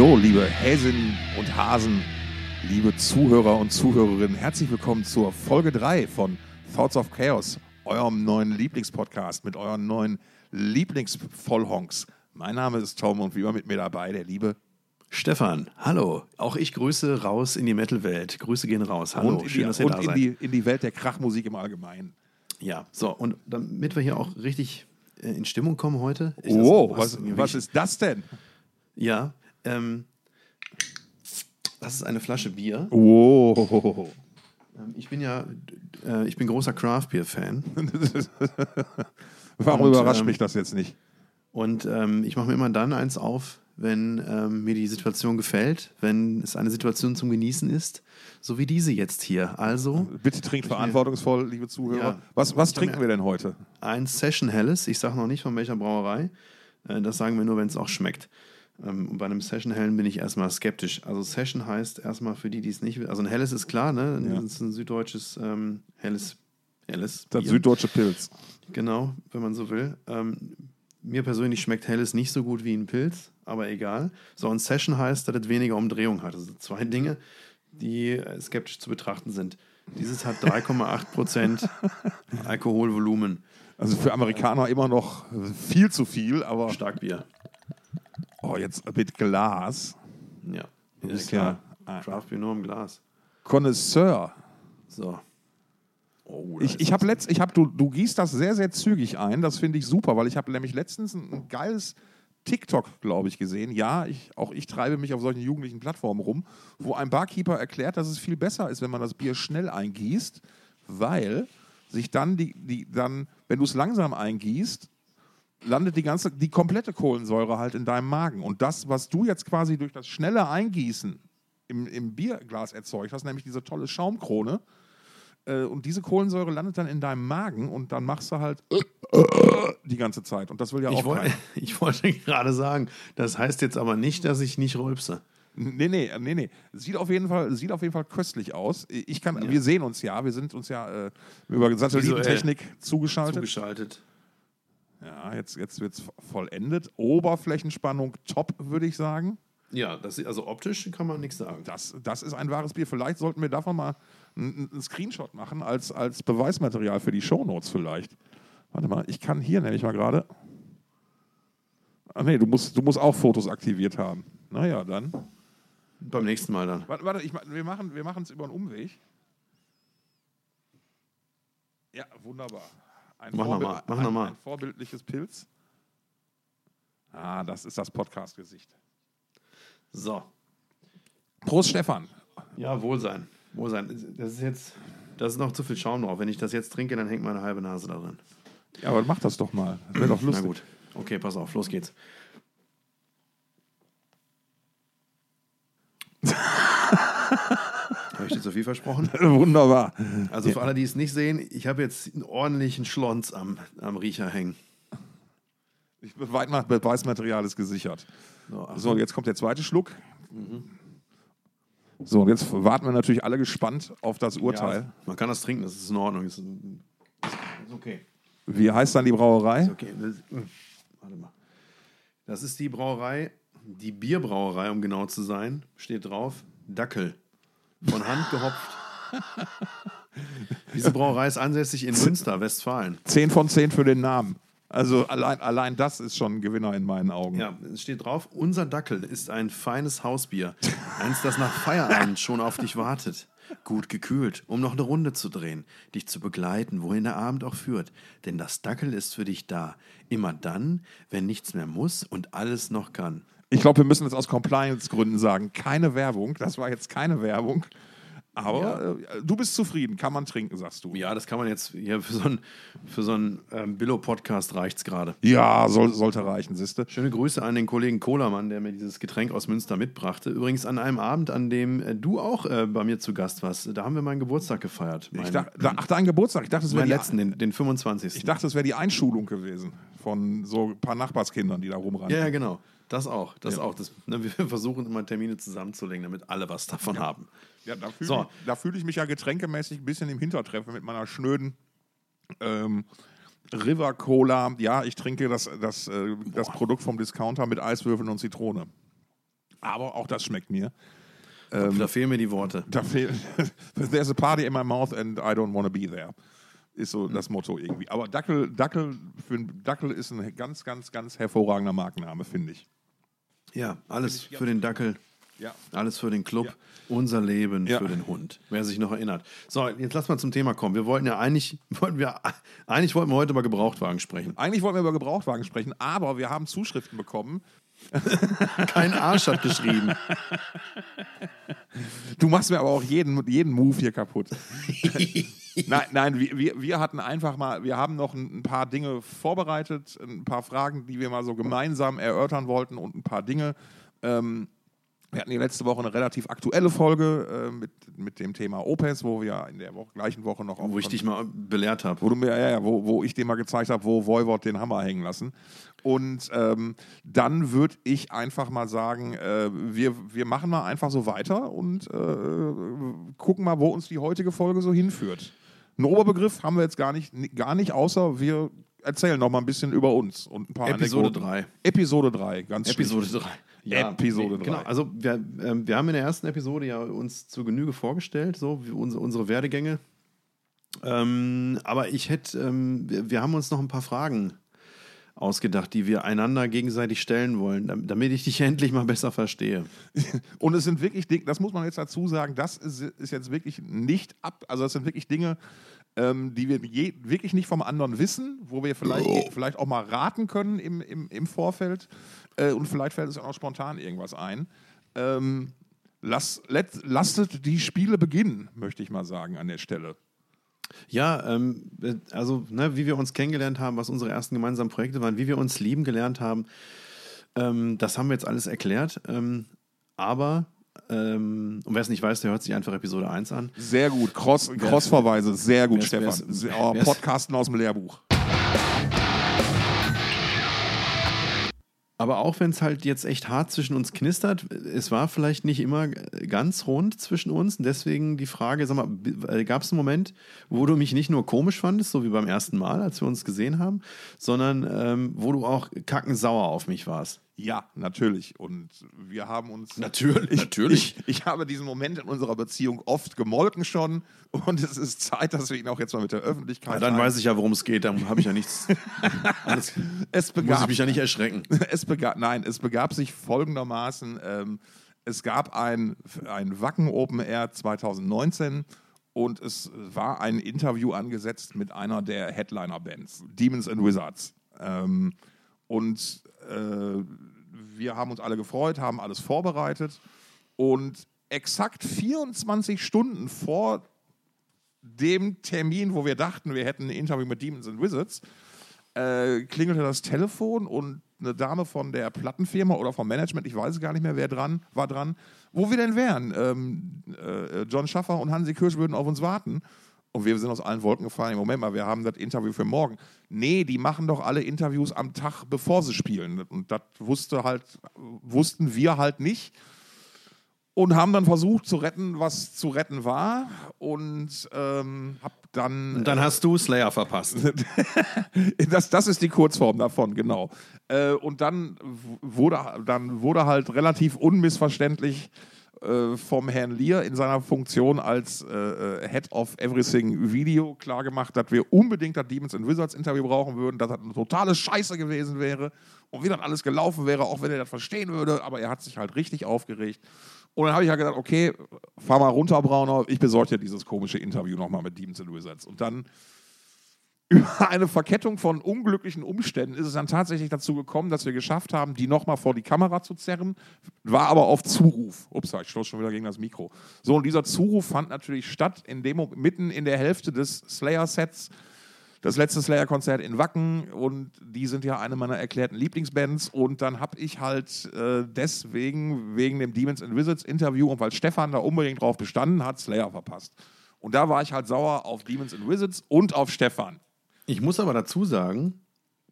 Hallo, liebe Häsinnen und Hasen, liebe Zuhörer und Zuhörerinnen. Herzlich willkommen zur Folge 3 von Thoughts of Chaos, eurem neuen Lieblingspodcast mit euren neuen Lieblingsvollhonks. Mein Name ist Tom und wie immer mit mir dabei der liebe Stefan, hallo. Auch ich grüße raus in die Metal-Welt. Grüße gehen raus. Hallo, und, in schön, die, dass ihr da in, seid. die, in die Welt der Krachmusik im Allgemeinen. Ja, so, und damit wir hier auch richtig äh, in Stimmung kommen heute. das- Oh, was, mir was wichtig- ist das denn? Ja, ähm, das ist eine Flasche Bier. Oh. Ähm, ich bin ja, äh, ich bin großer Craft-Bier-Fan. Warum Und, überrascht ähm, mich das jetzt nicht? Und ähm, ich mache mir immer dann eins auf, wenn ähm, mir die Situation gefällt, wenn es eine Situation zum Genießen ist, so wie diese jetzt hier. Also Bitte trinkt verantwortungsvoll, liebe Zuhörer. Ja. Was, was trinken wir denn heute? ein Session Helles. Ich sage noch nicht von welcher Brauerei. Äh, Das sagen wir nur, wenn es auch schmeckt. Ähm, Und bei einem Session Hellen bin ich erstmal skeptisch. Also Session heißt erstmal für die, die es nicht wissen. Also ein Helles ist klar, ne? Ja. Das ist ein süddeutsches ähm, Helles. Helles Das Bier. süddeutsche Pilz. Genau, wenn man so will. Ähm, mir persönlich schmeckt Helles nicht so gut wie ein Pilz, aber egal. So, ein Session heißt, dass es weniger Umdrehung hat. Also zwei Dinge, die äh, skeptisch zu betrachten sind. Dieses hat 3,8 Prozent Alkoholvolumen. Also für Amerikaner immer noch viel zu viel, aber Starkbier. Oh, jetzt mit Glas. Ja. Du ja, bist klar. ja- Craftbier nur im Glas. Connoisseur. So. Oh, Ich, ich habe letzt, ich hab, du, du gießt das sehr, sehr zügig ein. Das finde ich super, weil ich habe nämlich letztens ein, ein geiles TikTok, glaube ich, gesehen. Ja, ich, auch ich treibe mich auf solchen jugendlichen Plattformen rum, wo ein Barkeeper erklärt, dass es viel besser ist, wenn man das Bier schnell eingießt, weil sich dann die, die dann, wenn du es langsam eingießt, landet die ganze, die komplette Kohlensäure halt in deinem Magen. Und das, was du jetzt quasi durch das schnelle Eingießen im, im Bierglas erzeugt hast, nämlich diese tolle Schaumkrone, äh, und diese Kohlensäure landet dann in deinem Magen und dann machst du halt die ganze Zeit. Und das will ja Ich, auch woll, keiner. ich wollte gerade sagen, das heißt jetzt aber nicht, dass ich nicht rülpse. Nee, nee, nee, nee. Sieht auf jeden Fall, sieht auf jeden Fall köstlich aus. Ich kann, Wir sehen uns ja, wir sind uns ja äh, über Satellitentechnik zugeschaltet. Zugeschaltet. Ja, jetzt, jetzt wird es vollendet. Oberflächenspannung top, würde ich sagen. Ja, das, also optisch kann man nichts sagen. Das, das ist ein wahres Bier. Vielleicht sollten wir davon mal einen, Screenshot machen als, als Beweismaterial für die Shownotes vielleicht. Warte mal, ich kann hier nämlich mal gerade. Ah nee, du musst, du musst auch Fotos aktiviert haben. Naja, dann. Beim nächsten Mal dann. Warte, warte ich, wir machen wir es über einen Umweg. Ja, wunderbar. Ein, Mach noch Vorbild- mal, mach ein, noch mal. ein vorbildliches Pilz. Ah, das ist das Podcast-Gesicht. So. Prost, Stefan. Ja, Wohlsein. Wohlsein. Das ist jetzt, das ist noch zu viel Schaum drauf. Wenn ich das jetzt trinke, dann hängt meine halbe Nase da drin. Ja, aber mach das doch mal. Wäre doch Na lustig. gut. Okay, pass auf, los geht's. Dir zu viel versprochen? Wunderbar. Also für alle, die es nicht sehen, ich habe jetzt einen ordentlichen Schlons am, am Riecher hängen. Ich Beweis- Beweismaterial ist gesichert. So, So, jetzt kommt der zweite Schluck. So, und jetzt warten wir natürlich alle gespannt auf das Urteil. Ja, man kann das trinken, das ist in Ordnung. Das ist, ist okay. Wie heißt dann die Brauerei? Ist okay. Das, warte mal. Das ist die Brauerei, die Bierbrauerei, um genau zu sein. Steht drauf, Dackel. Von Hand gehopft. Diese Brauerei ist ansässig in Münster, Westfalen. 10 von 10 für den Namen. Also allein, allein das ist schon ein Gewinner in meinen Augen. Ja, es steht drauf, unser Dackel ist ein feines Hausbier. Eins, das nach Feierabend schon auf dich wartet. Gut gekühlt, um noch eine Runde zu drehen, dich zu begleiten, wohin der Abend auch führt. Denn das Dackel ist für dich da. Immer dann, wenn nichts mehr muss und alles noch kann. Ich glaube, wir müssen jetzt aus Compliance-Gründen sagen, keine Werbung. Das war jetzt keine Werbung. Aber äh, du bist zufrieden, kann man trinken, sagst du. Ja, das kann man jetzt, ja, für so einen, für so einen ähm, Billo-Podcast reicht's gerade. Ja, soll, sollte reichen, siehste. Schöne Grüße an den Kollegen Kohlermann, der mir dieses Getränk aus Münster mitbrachte. Übrigens an einem Abend, an dem äh, du auch äh, bei mir zu Gast warst. Da haben wir meinen Geburtstag gefeiert. Mein, Ich dachte, da, ach, dein Geburtstag. Ich dachte, es wäre die, letzten, den, den 25. ich dachte, es wäre die Einschulung gewesen von so ein paar Nachbarskindern, die da rumrennen. ja, ja, genau. Das auch. Das auch. Das, ne, wir versuchen immer Termine zusammenzulegen, damit alle was davon haben. Ja, da fühle So. ich, fühl ich mich ja getränkemäßig ein bisschen im Hintertreffen mit meiner schnöden ähm, River Cola. Ja, ich trinke das, das, äh, das Produkt vom Discounter mit Eiswürfeln und Zitrone. aber auch das schmeckt mir. da fehlen mir die Worte. Da fehlt, there's a party in my mouth and I don't want to be there. Ist so das Motto irgendwie. Aber Dackel, Dackel, für Dackel ist ein ganz, ganz, ganz hervorragender Markenname, finde ich. Ja, alles für den Dackel. Ja. Alles für den Club, Ja. unser Leben Ja. für den Hund. Wer sich noch erinnert. So, jetzt lass mal zum Thema kommen. Wir wollten ja eigentlich, wollten wir, eigentlich wollten wir heute über Gebrauchtwagen sprechen. Eigentlich wollten wir über Gebrauchtwagen sprechen, aber wir haben Zuschriften bekommen. Kein Arsch hat geschrieben. Du machst mir aber auch jeden, jeden Move hier kaputt. nein, nein wir, wir, hatten einfach mal, wir haben noch ein, ein paar Dinge vorbereitet, ein paar Fragen, die wir mal so gemeinsam erörtern wollten und ein paar Dinge. Ähm, wir hatten die letzte Woche eine relativ aktuelle Folge äh, mit, mit dem Thema Opes, wo wir in der Woche, gleichen Woche noch auf Wo ich dich mal belehrt habe. wo du mir, ja, ja, wo, wo ich dir mal gezeigt habe, wo Voivod den Hammer hängen lassen. Und ähm, dann würde ich einfach mal sagen, äh, wir, wir machen mal einfach so weiter und äh, gucken mal, wo uns die heutige Folge so hinführt. Einen Oberbegriff haben wir jetzt gar nicht, gar nicht, außer wir erzählen noch mal ein bisschen über uns und ein paar Episode Anekdoten. 3. Episode 3, ganz Episode schlicht. 3. Episode Genau, drei. also wir, ähm, wir haben in der ersten Episode ja uns zur Genüge vorgestellt, so unsere, unsere Werdegänge. Ähm, aber ich hätte, ähm, wir, wir haben uns noch ein paar Fragen ausgedacht, die wir einander gegenseitig stellen wollen, dam- damit ich dich endlich mal besser verstehe. Und es sind wirklich Dinge, das muss man jetzt dazu sagen, das ist, ist jetzt wirklich nicht ab, also das sind wirklich Dinge, ähm, die wir je, wirklich nicht vom anderen wissen, wo wir vielleicht, vielleicht auch mal raten können im, im, im Vorfeld äh, und vielleicht fällt uns auch noch spontan irgendwas ein. Ähm, lass, let, lasst die Spiele beginnen, möchte ich mal sagen an der Stelle. Ja, ähm, äh, also ne, wie wir uns kennengelernt haben, was unsere ersten gemeinsamen Projekte waren, wie wir uns lieben gelernt haben, ähm, das haben wir jetzt alles erklärt. Ähm, aber, ähm, und wer es nicht weiß, der hört sich einfach Episode 1 an. Sehr gut, Cross, Crossverweise, sehr gut, Stefan. Sehr- oh, Podcasten aus dem Lehrbuch. Aber auch wenn es halt jetzt echt hart zwischen uns knistert, es war vielleicht nicht immer ganz rund zwischen uns. Und deswegen die Frage, sag mal, gab es einen Moment, wo du mich nicht nur komisch fandest, so wie beim ersten Mal, als wir uns gesehen haben, sondern ähm, wo du auch kackensauer auf mich warst? Ja, natürlich. Und wir haben uns. Natürlich, ich, natürlich. Ich, ich habe diesen Moment in unserer Beziehung oft gemolken schon. Und es ist Zeit, dass wir ihn auch jetzt mal mit der Öffentlichkeit. Ja, dann weiß ich ja, worum es geht. Dann habe ich ja nichts. Alles, es muss ich begab, mich ja nicht erschrecken. es begab, nein, es begab sich folgendermaßen: ähm, Es gab ein, ein Wacken Open Air 2019 und es war ein Interview angesetzt mit einer der Headliner-Bands, Demons and Wizards. Ähm, und äh, wir haben uns alle gefreut, haben alles vorbereitet und exakt 24 Stunden vor dem Termin, wo wir dachten, wir hätten ein Interview mit Demons and Wizards, äh, klingelte das Telefon und eine Dame von der Plattenfirma oder vom Management, ich weiß gar nicht mehr, wer dran war dran, wo wir denn wären. Ähm, äh, John Schaffer und Hansi Kirsch würden auf uns warten. Und wir sind aus allen Wolken gefallen. Moment mal, wir haben das Interview für morgen. Nee, die machen doch alle Interviews am Tag, bevor sie spielen. Und das wusste halt, wussten wir halt nicht. Und haben dann versucht zu retten, was zu retten war. Und ähm, hab dann. Und dann hast du Slayer verpasst. Das, das ist die Kurzform davon, genau. Äh, und dann wurde, dann wurde halt relativ unmissverständlich äh, vom Herrn Lear in seiner Funktion als äh, äh, Head of Everything Video klargemacht, dass wir unbedingt das Demons and Wizards Interview brauchen würden, dass das eine totale Scheiße gewesen wäre und wie das alles gelaufen wäre, auch wenn er das verstehen würde. Aber er hat sich halt richtig aufgeregt. Und dann habe ich ja gedacht, okay, fahr mal runter, Brauner, ich besorge dir dieses komische Interview nochmal mit Demons and Wizards. Und dann über eine Verkettung von unglücklichen Umständen ist es dann tatsächlich dazu gekommen, dass wir geschafft haben, die nochmal vor die Kamera zu zerren, war aber auf Zuruf. Ups, ich stoß schon wieder gegen das Mikro. So, und dieser Zuruf fand natürlich statt in dem, mitten in der Hälfte des Slayer-Sets. Das letzte Slayer-Konzert in Wacken und die sind ja eine meiner erklärten Lieblingsbands. Und dann habe ich halt äh, deswegen, wegen dem Demons and Wizards Interview und weil Stefan da unbedingt drauf bestanden hat, Slayer verpasst. Und da war ich halt sauer auf Demons and Wizards und auf Stefan. Ich muss aber dazu sagen,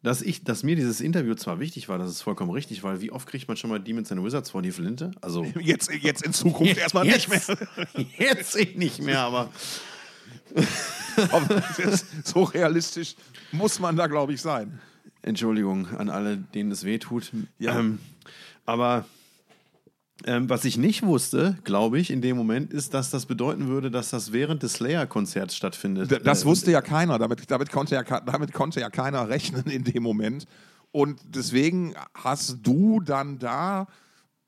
dass, ich, dass mir dieses Interview zwar wichtig war, das ist vollkommen richtig, weil wie oft kriegt man schon mal Demons and Wizards vor die Flinte? Also Jetzt, jetzt in Zukunft erstmal nicht mehr. Jetzt eh nicht mehr, aber so realistisch muss man da, glaube ich, sein. Entschuldigung an alle, denen es weh tut. Ja. Ähm, aber Ähm, was ich nicht wusste, glaube ich, in dem Moment, ist, dass das bedeuten würde, dass das während des Slayer-Konzerts stattfindet. D- Das Äh, wusste ja keiner, damit, damit, konnte ja, damit konnte ja keiner rechnen in dem Moment. Und deswegen hast du dann da,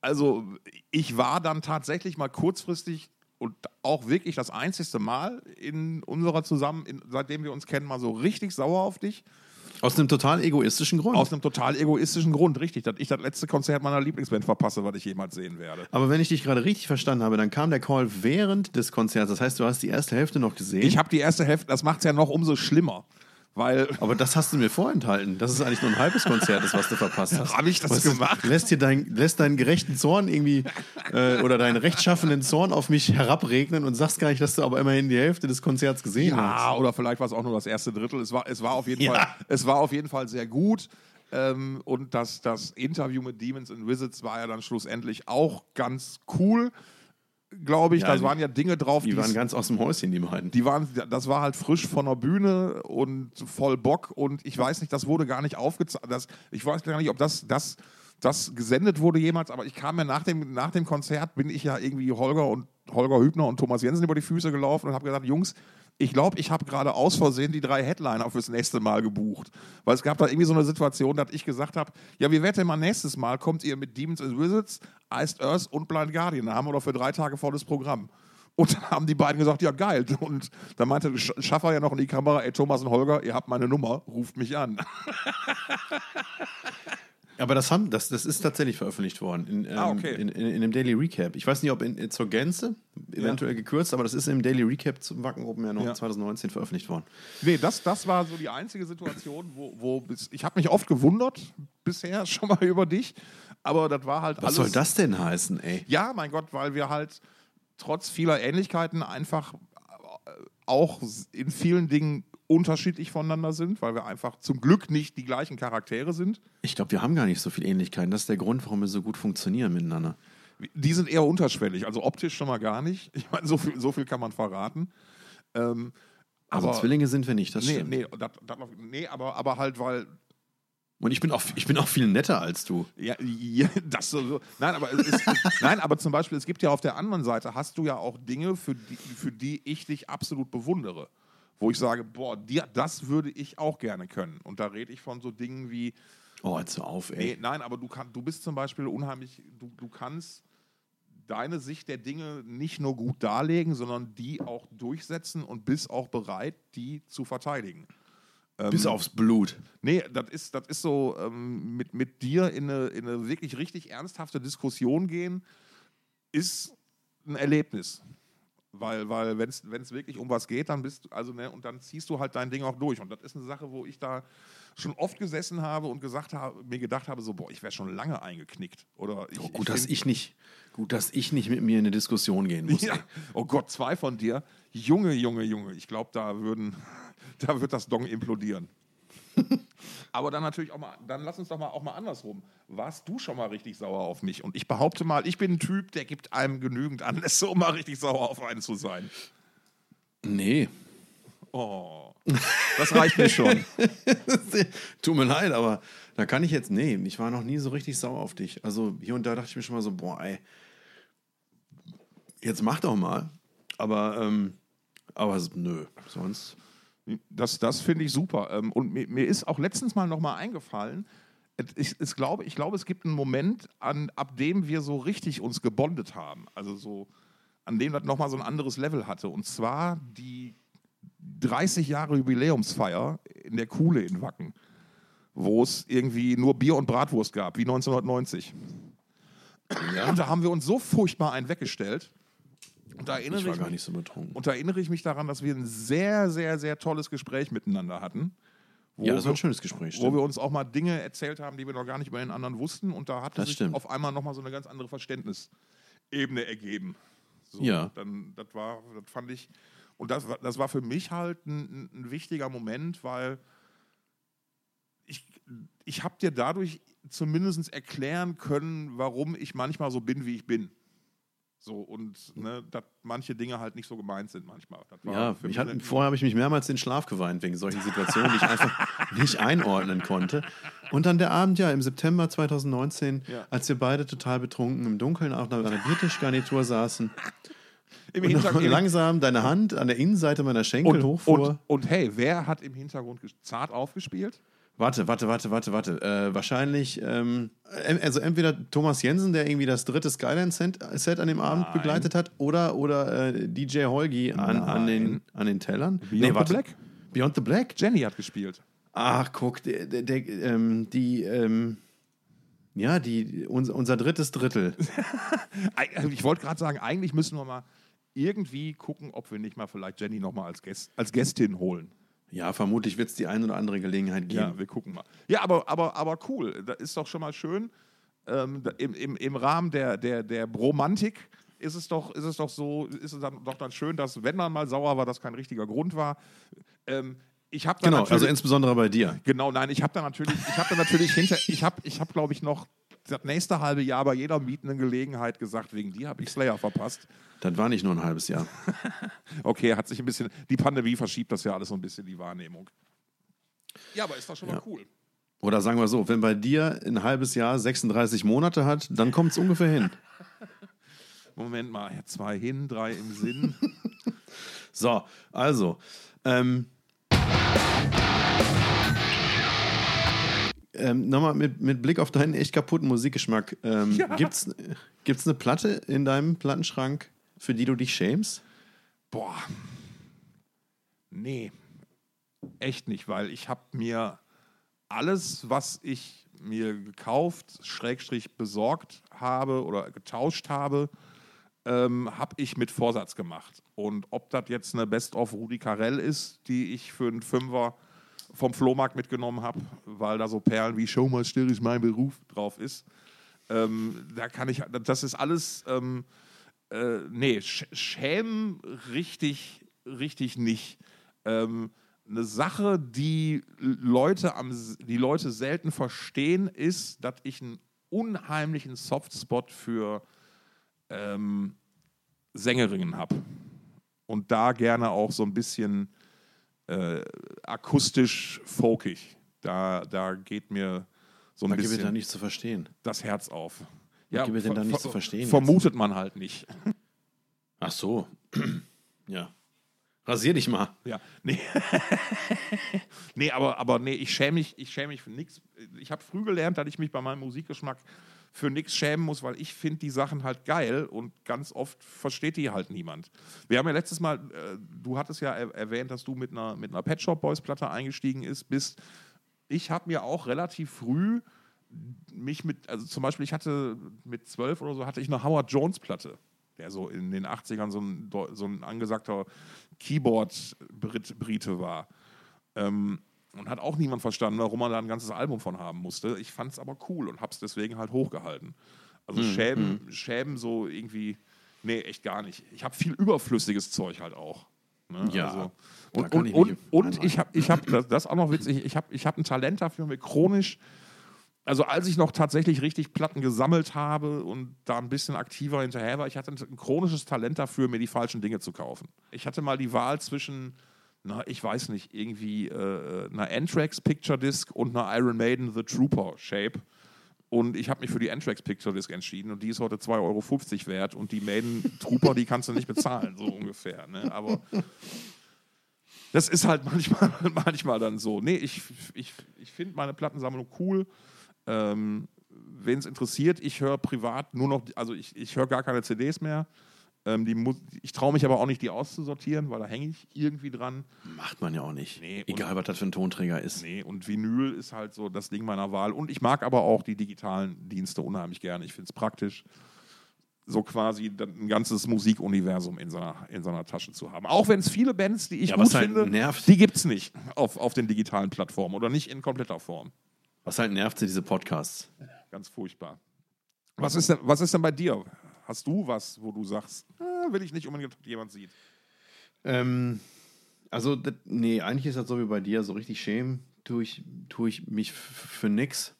also ich war dann tatsächlich mal kurzfristig und auch wirklich das einzigste Mal in unserer Zusammen, in, seitdem wir uns kennen, mal so richtig sauer auf dich. Aus einem total egoistischen Grund. Aus einem total egoistischen Grund, richtig, dass ich das letzte Konzert meiner Lieblingsband verpasse, was ich jemals sehen werde. Aber wenn ich dich gerade richtig verstanden habe, dann kam der Call während des Konzerts. Das heißt, du hast die erste Hälfte noch gesehen. Ich habe die erste Hälfte, das macht es ja noch umso schlimmer, weil aber das hast du mir vorenthalten. Das ist eigentlich nur ein halbes Konzert, ist, was du verpasst hast. Hab ich das du, gemacht? Lässt dir dein, lässt deinen gerechten Zorn irgendwie äh, oder deinen rechtschaffenden Zorn auf mich herabregnen und sagst gar nicht, dass du aber immerhin die Hälfte des Konzerts gesehen Ja, hast. oder vielleicht war es auch nur das erste Drittel. Es war, es war, auf, jeden Ja. Fall, es war auf jeden Fall sehr gut. Ähm, und das, das Interview mit Demons and Wizards war ja dann schlussendlich auch ganz cool, glaube ich. Ja, da waren ja Dinge drauf, Die die waren ganz aus dem Häuschen, die beiden. die waren, das war halt frisch von der Bühne und voll Bock und ich weiß nicht, das wurde gar nicht aufgezeichnet. Ich weiß gar nicht, ob das, das, das gesendet wurde jemals, aber ich kam mir nach dem, nach dem Konzert, bin ich ja irgendwie Holger und Holger Hübner und Thomas Jensen über die Füße gelaufen und habe gesagt, Jungs, ich glaube, ich habe gerade aus Versehen die drei Headliner fürs nächste Mal gebucht. Weil es gab da irgendwie so eine Situation, dass ich gesagt habe, ja, wie wette mal nächstes Mal kommt ihr mit Demons and Wizards, Iced Earth und Blind Guardian. Da haben wir doch für drei Tage volles Programm. Und dann haben die beiden gesagt, ja geil. Und dann meinte Sch- Schaffer ja noch in die Kamera, ey Thomas und Holger, ihr habt meine Nummer, ruft mich an. Aber das, haben, das, das ist tatsächlich veröffentlicht worden in, ähm, Ah, okay. in, in, in dem Daily Recap. Ich weiß nicht, ob in, in, zur Gänze, eventuell gekürzt, aber das ist im Daily Recap zum Wacken Open Air noch Ja. 2019 veröffentlicht worden. Nee, das, das war so die einzige Situation, wo, wo ich habe mich oft gewundert bisher schon mal über dich, aber das war halt Was alles. soll das denn heißen, ey? Ja, mein Gott, weil wir halt trotz vieler Ähnlichkeiten einfach äh, auch in vielen Dingen unterschiedlich voneinander sind, weil wir einfach zum Glück nicht die gleichen Charaktere sind. Ich glaube, wir haben gar nicht so viel Ähnlichkeiten. Das ist der Grund, warum wir so gut funktionieren miteinander. Die sind eher unterschwellig, also optisch schon mal gar nicht. Ich meine, so viel, so viel kann man verraten. Ähm, Also aber Zwillinge sind wir nicht, das nee, stimmt. nee, das, das, nee aber, aber halt, weil Und ich bin, auch, ich bin auch viel netter als du. Ja, ja das so. Nein, aber ist, nein, aber zum Beispiel, es gibt ja auf der anderen Seite, hast du ja auch Dinge, für die, für die ich dich absolut bewundere. Wo ich sage, boah, dir, das würde ich auch gerne können. Und da rede ich von so Dingen wie, Oh, jetzt hör auf, ey. nee, nein, aber du, kann, du bist zum Beispiel unheimlich, du, du kannst deine Sicht der Dinge nicht nur gut darlegen, sondern die auch durchsetzen und bist auch bereit, die zu verteidigen. Bis aufs Blut. Nee, das ist, das ist so, ähm, mit, mit dir in eine, in eine wirklich richtig ernsthafte Diskussion gehen, ist ein Erlebnis. Weil, weil wenn es wirklich um was geht, dann bist du, also, ne, und dann ziehst du halt dein Ding auch durch. Und das ist eine Sache, wo ich da schon oft gesessen habe und gesagt habe, mir gedacht habe, so, boah, ich wäre schon lange eingeknickt. Oder ich, Oh, gut, dass find- ich nicht, gut, dass ich nicht mit mir in eine Diskussion gehen muss. ja. Oh Gott, zwei von dir. Junge, Junge, Junge. Ich glaube, da würden, da wird das Dong implodieren. Aber dann natürlich auch mal, dann lass uns doch mal auch mal andersrum. Warst du schon mal richtig sauer auf mich? Und ich behaupte mal, ich bin ein Typ, der gibt einem genügend Anlässe, um mal richtig sauer auf einen zu sein. Nee. Oh, das reicht mir schon. Tut mir leid, aber da kann ich jetzt, nee, ich war noch nie so richtig sauer auf dich. Also hier und da dachte ich mir schon mal so, boah, ey, jetzt mach doch mal. Aber, ähm, aber nö, sonst. Das, das finde ich super. Ähm, Und mir, mir ist auch letztens mal nochmal eingefallen, ich, es glaube, ich glaube, es gibt einen Moment, an, ab dem wir so richtig uns gebondet haben. Also so, an dem das nochmal so ein anderes Level hatte. Und zwar die 30 Jahre Jubiläumsfeier in der Kuhle in Wacken, wo es irgendwie nur Bier und Bratwurst gab, wie 1990. Und da haben wir uns so furchtbar einen weggestellt. Und da erinnere Ich war ich gar mich- nicht so betrunken. und da erinnere ich mich daran, dass wir ein sehr, sehr, sehr tolles Gespräch miteinander hatten. Wo, Ja, das war wir, ein schönes Gespräch. wo stimmt. wir uns auch mal Dinge erzählt haben, die wir noch gar nicht über den anderen wussten. Und da hat Das sich stimmt. auf einmal nochmal so eine ganz andere Verständnisebene ergeben. So, Ja. Dann, das war, das fand ich, und das, war- das war für mich halt ein, ein wichtiger Moment, weil ich, ich habe dir dadurch zumindest erklären können, warum ich manchmal so bin, wie ich bin. So, und ne, dass manche Dinge halt nicht so gemeint sind manchmal. Ja, für ich mich hatte, vorher habe ich mich mehrmals den Schlaf geweint wegen solchen Situationen, die ich einfach, nicht einordnen konnte. Und dann der Abend, ja, im September 2019, Ja. als wir beide total betrunken im Dunkeln auf einer Biertischgarnitur saßen Im und Hintergrund. langsam deine Hand an der Innenseite meiner Schenkel Und, hochfuhr. und, und hey, wer hat im Hintergrund zart aufgespielt? Warte, warte, warte, warte, warte. Äh, wahrscheinlich, ähm, also entweder Thomas Jensen, der irgendwie das dritte Skyline-Set an dem Abend Nein. begleitet hat, oder, oder äh, DJ Holgi an, an, den, an den Tellern. Beyond the Black? Beyond the Black? Jenny hat gespielt. Ach, guck, der, der, der, ähm, die, ähm, ja, die, unser, unser drittes Drittel. Ich wollte gerade sagen, eigentlich müssen wir mal irgendwie gucken, ob wir nicht mal vielleicht Jenny nochmal als, Gäst, als Gästin holen. Ja, vermutlich wird es die ein oder andere Gelegenheit geben. Ja, wir gucken mal. Ja, aber, aber, aber cool. Das ist doch schon mal schön. Ähm, im, Im Rahmen der, der, der Bromantik ist es, doch, ist es doch so, ist es dann doch dann schön, dass, wenn man mal sauer war, das kein richtiger Grund war. Ähm, ich habe Genau, also insbesondere bei dir. Genau, nein, ich habe da natürlich, ich habe da natürlich hinter, ich habe, ich habe, glaube ich, noch das nächste halbe Jahr bei jeder mietenden Gelegenheit gesagt, wegen dir habe ich Slayer verpasst. Das war nicht nur ein halbes Jahr. Okay, hat sich ein bisschen, die Pandemie verschiebt das ja alles so ein bisschen, die Wahrnehmung. Ja, aber ist doch schon mal Ja. cool. Oder sagen wir so, wenn bei dir ein halbes Jahr 36 Monate hat, dann kommt es ungefähr hin. Moment mal, zwei hin, drei im Sinn. So, also, ähm, ähm, nochmal mit, mit Blick auf deinen echt kaputten Musikgeschmack. Ähm, Ja. Gibt's gibt's eine Platte in deinem Plattenschrank, für die du dich schämst? Boah. Nee. Echt nicht, weil ich habe mir alles, was ich mir gekauft, Schrägstrich besorgt habe oder getauscht habe, ähm, habe ich mit Vorsatz gemacht. Und ob das jetzt eine Best-of Rudi Carell ist, die ich für einen Fünfer vom Flohmarkt mitgenommen habe, weil da so Perlen wie Show mal still ist mein Beruf drauf ist, ähm, da kann ich, das ist alles, ähm, äh, nee, sch schämen richtig, richtig nicht. Ähm, eine Sache, die Leute, am, die Leute selten verstehen, ist, dass ich einen unheimlichen Softspot für ähm, Sängerinnen habe. Und da gerne auch so ein bisschen äh, akustisch folkig. Da, da geht mir so ein Da bisschen da nicht zu verstehen. das Herz auf. gebe ich denn da nicht zu verstehen Vermutet man halt nicht. Ach so. ja. Rasier dich mal. Ja, nee. nee, aber, aber nee, ich schäme mich, ich schäme mich für nichts. Ich habe früh gelernt, dass ich mich bei meinem Musikgeschmack für nichts schämen muss, weil ich finde die Sachen halt geil und ganz oft versteht die halt niemand. Wir haben ja letztes Mal, äh, du hattest ja er erwähnt, dass du mit einer, mit einer Pet Shop Boys Platte eingestiegen ist, bist. Ich habe mir auch relativ früh mich mit, also zum Beispiel, ich hatte mit zwölf oder so, hatte ich eine Howard Jones Platte, der so in den 80ern so ein, so ein angesagter Keyboard-Brite war. Ähm, und hat auch niemand verstanden, warum man da ein ganzes Album von haben musste. Ich fand es aber cool und habe es deswegen halt hochgehalten. Also Schäben, Schäben so irgendwie, nee, echt gar nicht. Ich habe viel überflüssiges Zeug halt auch. Ne? Ja, also, und und, ich und, und ich habe, ich hab, das, das ist auch noch witzig, ich habe ich hab ein Talent dafür, mir chronisch also als ich noch tatsächlich richtig Platten gesammelt habe und da ein bisschen aktiver hinterher war, ich hatte ein chronisches Talent dafür, mir die falschen Dinge zu kaufen. Ich hatte mal die Wahl zwischen, na, ich weiß nicht, irgendwie äh, einer Anthrax Picture Disc und einer Iron Maiden The Trooper Shape. Und ich habe mich für die Anthrax Picture Disc entschieden und die ist heute 2,50 Euro wert und die Maiden Trooper, die kannst du nicht bezahlen, so ungefähr. Ne? Aber das ist halt manchmal, manchmal dann so. Nee, ich, ich, ich finde meine Plattensammlung cool. Ähm, Wen es interessiert, ich höre privat nur noch, also ich, ich höre gar keine CDs mehr. Ähm, die Mu ich traue mich aber auch nicht, die auszusortieren, weil da hänge ich irgendwie dran. Macht man ja auch nicht. Nee, Egal, was das für ein Tonträger ist. Nee, und Vinyl ist halt so das Ding meiner Wahl. Und ich mag aber auch die digitalen Dienste unheimlich gerne. Ich finde es praktisch, so quasi ein ganzes Musikuniversum in seiner, in seiner Tasche zu haben. Auch wenn es viele Bands, die ich Ja, gut halt finde, nervt- die gibt es nicht auf, auf den digitalen Plattformen oder nicht in kompletter Form. Was halt nervt, sind diese Podcasts. Ganz furchtbar. Was ist denn, was ist denn bei dir? Hast du was, wo du sagst, ah, will ich nicht unbedingt, dass jemand sieht? Ähm, also, das, nee, eigentlich ist das so wie bei dir, so richtig schämen tue ich, tue ich mich für nix.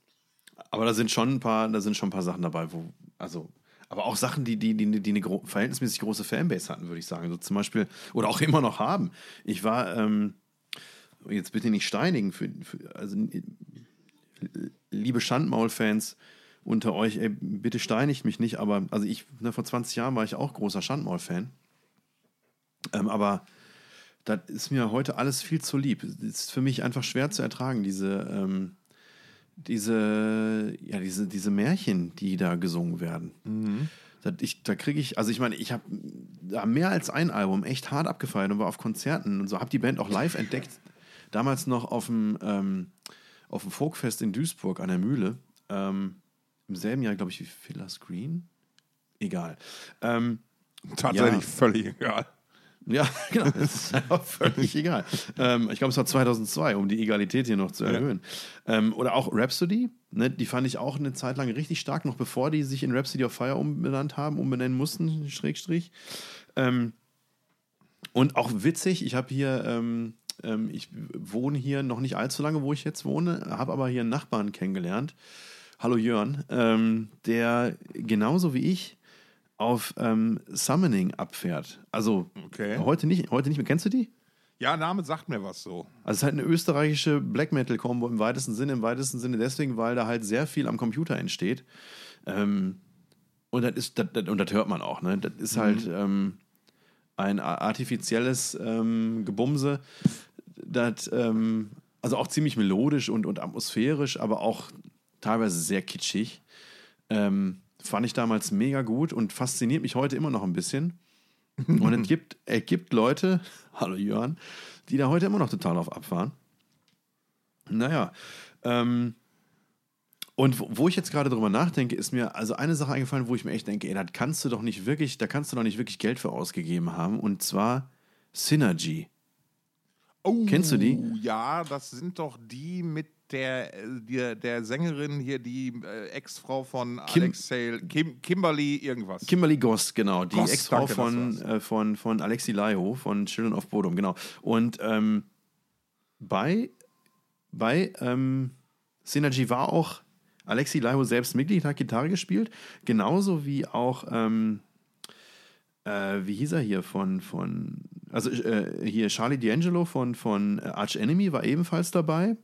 Aber da sind schon ein paar, da sind schon ein paar Sachen dabei, wo, also, aber auch Sachen, die, die, die, die eine gro verhältnismäßig große Fanbase hatten, würde ich sagen. So zum Beispiel, oder auch immer noch haben. Ich war, ähm, jetzt bitte nicht steinigen, für, für also liebe Schandmaul-Fans unter euch, ey, bitte steinigt mich nicht, aber also ich, ne, vor 20 Jahren war ich auch großer Schandmaul-Fan. Ähm, aber das ist mir heute alles viel zu lieb. Es ist für mich einfach schwer zu ertragen, diese, ähm, diese, ja, diese, diese Märchen, die da gesungen werden. Mhm. Das, ich, da kriege ich, also ich meine, ich habe da mehr als ein Album echt hart abgefeiert und war auf Konzerten und so, habe die Band auch live entdeckt. Damals noch auf dem, ähm, auf dem Folkfest in Duisburg an der Mühle. Ähm, Im selben Jahr, glaube ich, wie Filler Screen. Egal. Ähm, Tatsächlich Ja. völlig egal. ja, genau. Ist einfach völlig egal. Ähm, ich glaube, es war 2002, um die Egalität hier noch zu erhöhen. Ähm, oder auch Rhapsody. Ne, die fand ich auch eine Zeit lang richtig stark, noch bevor die sich in Rhapsody of Fire umbenannt haben, umbenennen mussten, Schrägstrich. Ähm, und auch witzig, ich habe hier, ähm, ähm, ich wohne hier noch nicht allzu lange, wo ich jetzt wohne, habe aber hier einen Nachbarn kennengelernt. Hallo Jörn, ähm, der genauso wie ich auf ähm, Summoning abfährt. Also Okay. heute nicht, heute nicht mehr. Kennst du die? Ja, Name sagt mir was so. Also es ist halt eine österreichische Black Metal Combo im weitesten Sinne, im weitesten Sinne deswegen, weil da halt sehr viel am Computer entsteht. Ähm, und das ist, das, das, und das hört man auch, ne? Das ist halt ähm, ein artifizielles ähm, Gebumse, das ähm, also auch ziemlich melodisch und, und atmosphärisch, aber auch teilweise sehr kitschig. Ähm, fand ich damals mega gut und fasziniert mich heute immer noch ein bisschen. Und es gibt, es gibt Leute, hallo Jörn, die da heute immer noch total auf abfahren. Naja, ähm, und wo, ich jetzt gerade drüber nachdenke, ist mir also eine Sache eingefallen, wo ich mir echt denke, ey, das kannst du doch nicht wirklich, da kannst du doch nicht wirklich Geld für ausgegeben haben. Und zwar Synergy. Oh, Kennst du die? Ja, das sind doch die mit der, äh, der, der Sängerin hier, die äh, Ex-Frau von Kim- Alexei, Kim, Kimberly irgendwas. Kimberly Goss, genau, die Ex-Frau von, äh, von, von Alexi Laiho von Children of Bodom, genau. Und ähm, bei, bei ähm, Synergy war auch Alexi Laiho selbst Mitglied, hat Gitarre gespielt, genauso wie auch, ähm, äh, wie hieß er hier von, von also äh, hier Charlie D'Angelo von, von äh, Arch Enemy war ebenfalls dabei.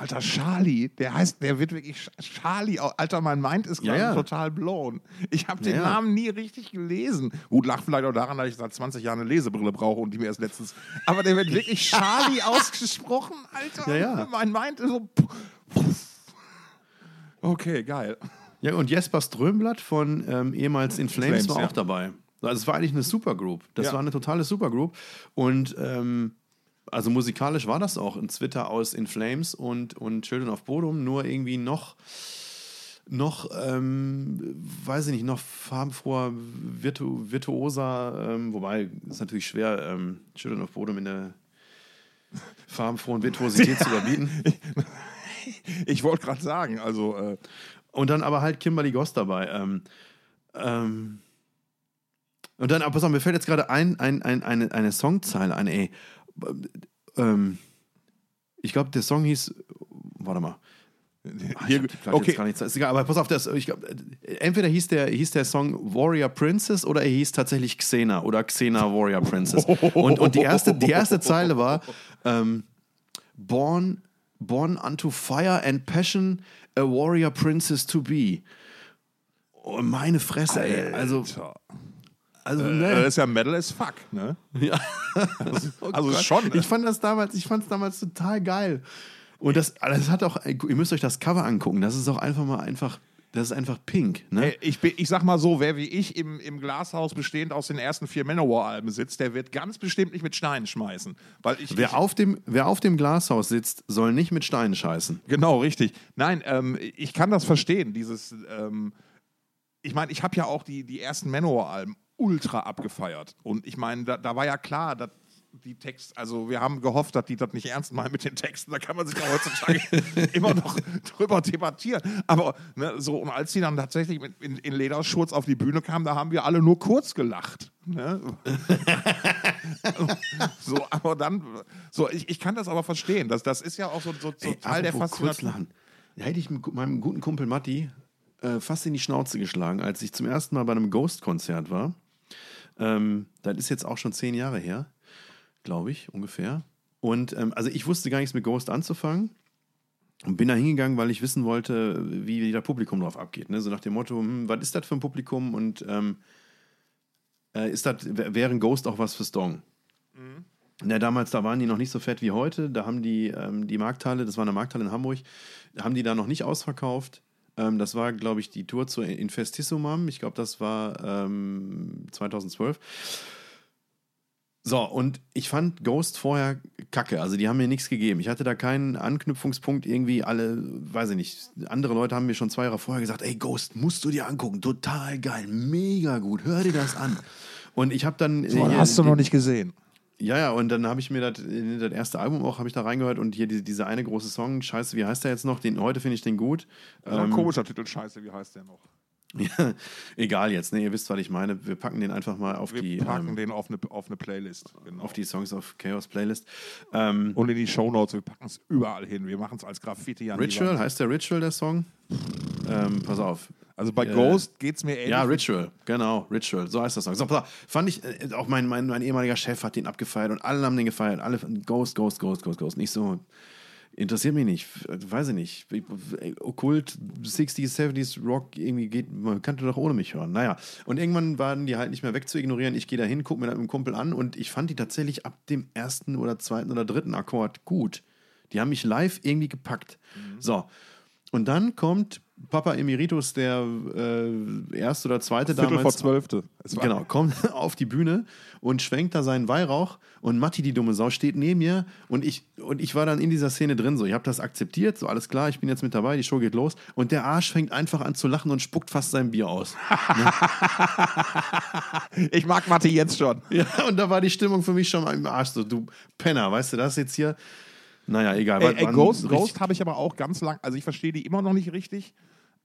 Alter, Charlie, der heißt, der wird wirklich Charlie. Alter, mein Mind ist Ja, gerade ja. total blown. Ich habe den Ja, ja. Namen nie richtig gelesen. Gut, lag vielleicht auch daran, dass ich seit 20 Jahren eine Lesebrille brauche und die mir erst letztens. Aber der wird wirklich Charlie ausgesprochen, Alter. Ja, ja. Mein Mind ist so. Okay, geil. Ja, und Jesper Strömblatt von ähm, ehemals In Flames, Flames, war ja. auch dabei. Also es war eigentlich eine Supergroup. Das Ja. war eine totale Supergroup. Und ähm, also musikalisch war das auch ein Twitter aus In Flames und, und Children of Bodom, nur irgendwie noch, noch ähm, weiß ich nicht, noch farbenfroher, virtu virtuoser, ähm, wobei ist natürlich schwer, ähm, Children of Bodom in der farbenfrohen Virtuosität zu überbieten. Ich wollte gerade sagen, also. Äh, Und dann aber halt Kimberly Goss dabei. Ähm, ähm, und dann, aber pass auf, mir fällt jetzt gerade ein, ein, ein, eine, eine Songzeile ein, ey. Ähm, ich glaube, der Song hieß, warte mal. Ah, hier, Platte okay, gar nicht, ist egal, aber pass auf, das, ich glaub, entweder hieß der, hieß der Song Warrior Princess oder er hieß tatsächlich Xena oder Xena Warrior Princess. Und, und die, erste, die erste Zeile war ähm, Born, born unto fire and passion, a warrior princess to be. Oh, meine Fresse, ey. Also, Alter. also Äh, ne. das ist ja Metal as fuck, ne? Ja. also schon. Ich fand das damals, ich fand es damals total geil. Und das, das hat auch, ihr müsst euch das Cover angucken. Das ist auch einfach mal einfach, das ist einfach pink. Ne? Ich, bin- ich sag mal so, wer wie ich im, im Glashaus bestehend aus den ersten vier Manowar-Alben sitzt, der wird ganz bestimmt nicht mit Steinen schmeißen. Weil ich, Wer ich, auf, dem, wer auf dem Glashaus sitzt, soll nicht mit Steinen scheißen. Genau, richtig. Nein, ähm, ich kann das verstehen. Dieses, ähm, ich meine, ich habe ja auch die, die ersten Manowar-Alben ultra abgefeiert. Und ich meine, da, da war ja klar, dass die Text, also wir haben gehofft, dass die das nicht ernst meinen mit den Texten. Da kann man sich ja heutzutage immer noch drüber debattieren. Aber ne, so, und als die dann tatsächlich mit, in, in Lederschurz auf die Bühne kamen, da haben wir alle nur kurz gelacht. Ne? so, aber dann, so, ich, ich kann das aber verstehen. Das, das ist ja auch so, so, so Ey, Teil der Faszination. Da hätte ich mit meinem guten Kumpel Matti äh, fast in die Schnauze geschlagen, als ich zum ersten Mal bei einem Ghost-Konzert war. Ähm, das ist jetzt auch schon zehn Jahre her, glaube ich, ungefähr. Und ähm, also ich wusste gar nichts mit Ghost anzufangen. Und bin da hingegangen, weil ich wissen wollte, wie, das Publikum drauf abgeht. Ne? So nach dem Motto, hm, was ist das für ein Publikum und ähm, äh, ist das, wäre ein Ghost auch was für Stong? Mhm. Ja, damals, da waren die noch nicht so fett wie heute. Da haben die ähm, die Markthalle, das war eine Markthalle in Hamburg, haben die da noch nicht ausverkauft. Ähm, das war, glaube ich, die Tour zu Infestissumam. Ich glaube, das war ähm, 2012. So, und ich fand Ghost vorher kacke. Also, die haben mir nichts gegeben. Ich hatte da keinen Anknüpfungspunkt. Irgendwie alle, weiß ich nicht, andere Leute haben mir schon zwei Jahre vorher gesagt: Ey, Ghost, musst du dir angucken. Total geil, mega gut. Hör dir das an. Und ich habe dann. So, hast du noch nicht gesehen. Ja, ja, und dann habe ich mir das, das erste Album auch, habe ich da reingehört und hier diese, diese eine große Song, Scheiße, wie heißt der jetzt noch? Den, heute finde ich den gut. Ist ähm, ein komischer Titel, Scheiße, wie heißt der noch? Ja, egal jetzt, ne? Ihr wisst, was ich meine. Wir packen den einfach mal auf Wir die. Wir packen ähm, den auf eine, auf eine Playlist. Genau. Auf die Songs of Chaos Playlist. Ähm, und in die Shownotes, wir packen es überall hin. Wir machen es als Graffiti an Ritual, heißt der Ritual, der Song? Ähm, pass auf. Also bei äh, Ghost geht es mir ähnlich. Ja, Ritual, genau, Ritual, so heißt das Song. So, pass auf, fand ich, äh, auch mein, mein, mein ehemaliger Chef hat den abgefeiert und alle haben den gefeiert. Alle, Ghost, Ghost, Ghost, Ghost, Ghost. Nicht so, Interessiert mich nicht. Weiß ich nicht. Okkult, 60s, 70s, Rock, irgendwie geht, man könnte doch ohne mich hören. Naja. Und irgendwann waren die halt nicht mehr wegzuignorieren. Ich gehe da hin, gucke mir das mit dem Kumpel an und ich fand die tatsächlich ab dem ersten oder zweiten oder dritten Akkord gut. Die haben mich live irgendwie gepackt. Mhm. So. Und dann kommt Papa Emeritus, der äh, erste oder zweite Viertel damals. vor zwölfte. Genau, kommt auf die Bühne und schwenkt da seinen Weihrauch und Matti, die dumme Sau, steht neben mir und ich, und ich war dann in dieser Szene drin so. Ich habe das akzeptiert, so alles klar, ich bin jetzt mit dabei, die Show geht los und der Arsch fängt einfach an zu lachen und spuckt fast sein Bier aus. ne? ich mag Matti jetzt schon. Ja, und da war die Stimmung für mich schon im Arsch so, du Penner, weißt du, das jetzt hier naja, egal. Ey, ey, Ghost, Ghost habe ich aber auch ganz lang, also ich verstehe die immer noch nicht richtig.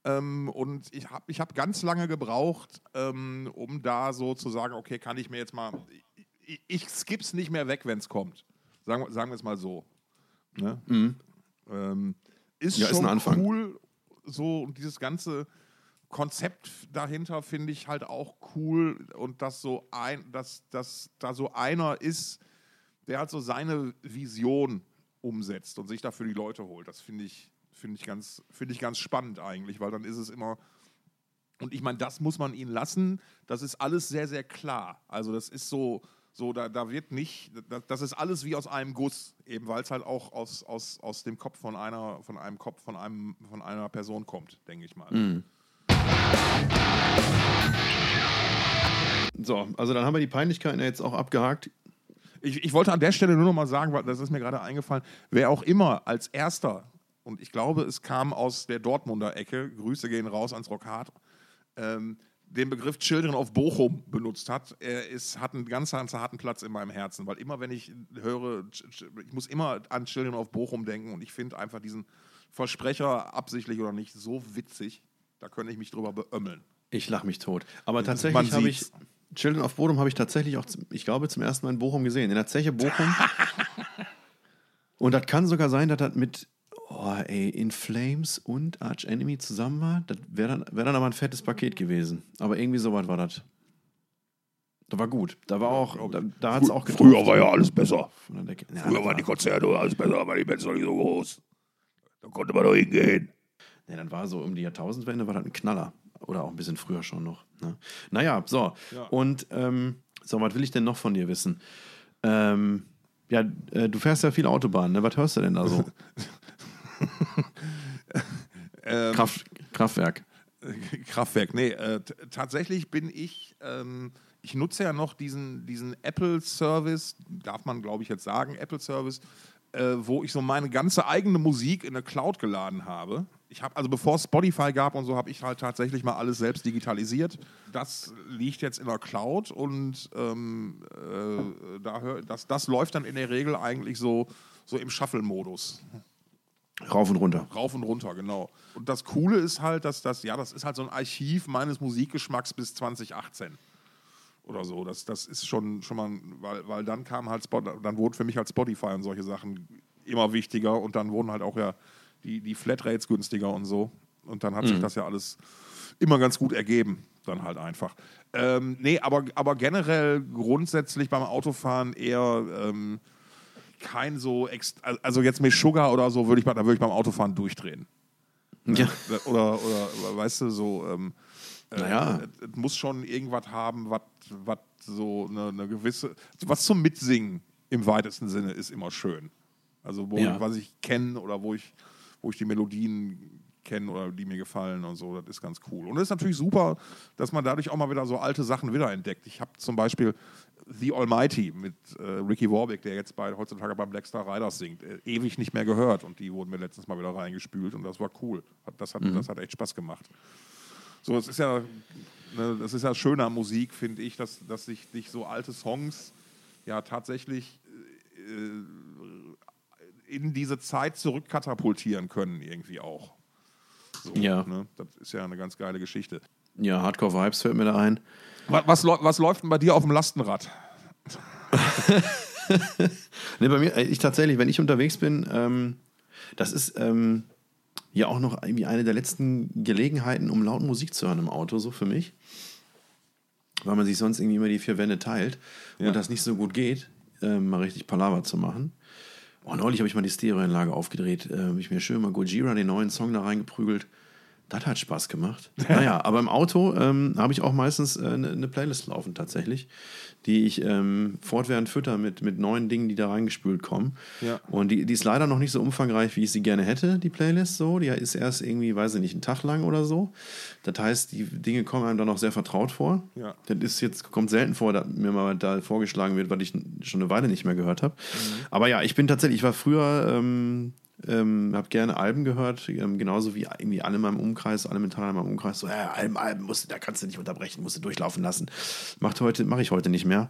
Ähm, und ich habe ich hab ganz lange gebraucht, ähm, um da so zu sagen, okay, kann ich mir jetzt mal, ich, ich skipp's nicht mehr weg, wenn es kommt. Sagen, sagen wir es mal so. Ne? Mhm. Ähm, ist ja, schon ist cool, so und dieses ganze Konzept dahinter finde ich halt auch cool und dass so ein, dass, dass da so einer ist, der halt so seine Vision umsetzt und sich dafür die Leute holt. Das finde ich, find ich, ganz, find ich ganz spannend eigentlich, weil dann ist es immer. Und ich meine, das muss man ihnen lassen. Das ist alles sehr, sehr klar. Also, das ist so, so da, da wird nicht, das ist alles wie aus einem Guss, eben weil es halt auch aus, aus, aus dem Kopf von einer, von einem Kopf von einem, von einer Person kommt, denke ich mal. Mhm. So, also dann haben wir die Peinlichkeiten ja jetzt auch abgehakt. Ich, ich wollte an der Stelle nur noch mal sagen, weil das ist mir gerade eingefallen, wer auch immer als erster, und ich glaube, es kam aus der Dortmunder Ecke, Grüße gehen raus ans Rockhard, ähm, den Begriff Children of Bochum benutzt hat, er ist, hat einen ganz, ganz harten Platz in meinem Herzen, weil immer, wenn ich höre, ich muss immer an Children of Bochum denken und ich finde einfach diesen Versprecher, absichtlich oder nicht, so witzig, da könnte ich mich drüber beömmeln. Ich lache mich tot. Aber tatsächlich habe ich, Children of Bodom habe ich tatsächlich auch, ich glaube, zum ersten Mal in Bochum gesehen. In der Zeche Bochum. und das kann sogar sein, dass das mit oh, ey, In Flames und Arch Enemy zusammen war. Das wäre dann, wär dann aber ein fettes Paket gewesen. Aber irgendwie so weit war das. Das war gut. Da war auch, da, da hat es auch getroffen. Früher war ja alles besser. Früher waren die Konzerte alles besser, aber die Bands noch nicht so groß. Da konnte man doch hingehen. Ja, dann war so um die Jahrtausendwende war das ein Knaller. Oder auch ein bisschen früher schon noch. Ne? Naja, so. Ja. Und ähm, so, was will ich denn noch von dir wissen? Ähm, ja, äh, du fährst ja viel Autobahn, ne? Was hörst du denn da so? ähm, Kraft, Kraftwerk. Kraftwerk, nee, äh, tatsächlich bin ich, ähm, ich nutze ja noch diesen, diesen Apple-Service, darf man glaube ich jetzt sagen, Apple-Service, äh, wo ich so meine ganze eigene Musik in eine Cloud geladen habe ich habe, also bevor es Spotify gab und so, habe ich halt tatsächlich mal alles selbst digitalisiert. Das liegt jetzt in der Cloud und ähm, äh, da hör, das, das läuft dann in der Regel eigentlich so, so im Shuffle-Modus. Rauf und runter. Rauf und runter, genau. Und das Coole ist halt, dass das, ja, das ist halt so ein Archiv meines Musikgeschmacks bis 2018 oder so. Das, das ist schon, schon mal, weil, weil dann kam halt, Spot, dann wurden für mich halt Spotify und solche Sachen immer wichtiger und dann wurden halt auch ja die, die Flatrates günstiger und so. Und dann hat mhm. sich das ja alles immer ganz gut ergeben, dann halt einfach. Ähm, nee, aber, aber generell grundsätzlich beim Autofahren eher ähm, kein so, also jetzt mit Sugar oder so, würde ich, da würde ich beim Autofahren durchdrehen. Ja. Oder, oder, weißt du, so, ähm, äh, Naja. es es muss schon irgendwas haben, was was so eine, eine gewisse, was zum Mitsingen im weitesten Sinne ist immer schön. Also wo Ja. was ich kenne oder wo ich, wo ich die Melodien kenne oder die mir gefallen und so, das ist ganz cool. Und es ist natürlich super, dass man dadurch auch mal wieder so alte Sachen wiederentdeckt. Ich habe zum Beispiel The Almighty mit äh, Ricky Warwick, der jetzt bei, heutzutage beim Black Star Riders singt, äh, ewig nicht mehr gehört und die wurden mir letztens mal wieder reingespült und das war cool. Das, hat, das hat echt Spaß gemacht. So, es ist ja, ne, das ist ja schön an Musik, finde ich, dass, dass sich dich so alte Songs ja tatsächlich äh, in diese Zeit zurückkatapultieren können, irgendwie auch. So, Ja. Ne? Das ist ja eine ganz geile Geschichte. Ja, Hardcore Vibes fällt mir da ein. Was, was, was läuft denn bei dir auf dem Lastenrad? Nee, bei mir, äh, ich tatsächlich, wenn ich unterwegs bin, ähm, das ist ähm, ja auch noch irgendwie eine der letzten Gelegenheiten, um laut Musik zu hören im Auto, so für mich. Weil man sich sonst irgendwie immer die vier Wände teilt Ja. und das nicht so gut geht, ähm, mal richtig Palaver zu machen. Oh, neulich habe ich mal die Stereoanlage aufgedreht, äh, habe ich mir schön mal Gojira, den neuen Song da reingeprügelt. Das hat Spaß gemacht. naja, aber im Auto ähm, habe ich auch meistens äh, eine eine Playlist laufen tatsächlich, die ich ähm, fortwährend fütter mit, mit neuen Dingen, die da reingespült kommen. Ja. Und die, die ist leider noch nicht so umfangreich, wie ich sie gerne hätte, die Playlist so. Die ist erst irgendwie, weiß ich nicht, einen Tag lang oder so. Das heißt, die Dinge kommen einem dann noch sehr vertraut vor. Ja. Das ist jetzt, kommt selten vor, dass mir mal da vorgeschlagen wird, was ich schon eine Weile nicht mehr gehört habe. Mhm. Aber ja, ich bin tatsächlich, ich war früher, ähm, ähm, habe gerne Alben gehört, ähm, genauso wie irgendwie alle in meinem Umkreis, alle Metaller in meinem Umkreis, so, ja, Alben, Alben, musst, da kannst du nicht unterbrechen, musst du durchlaufen lassen. Macht heute, mache ich heute nicht mehr.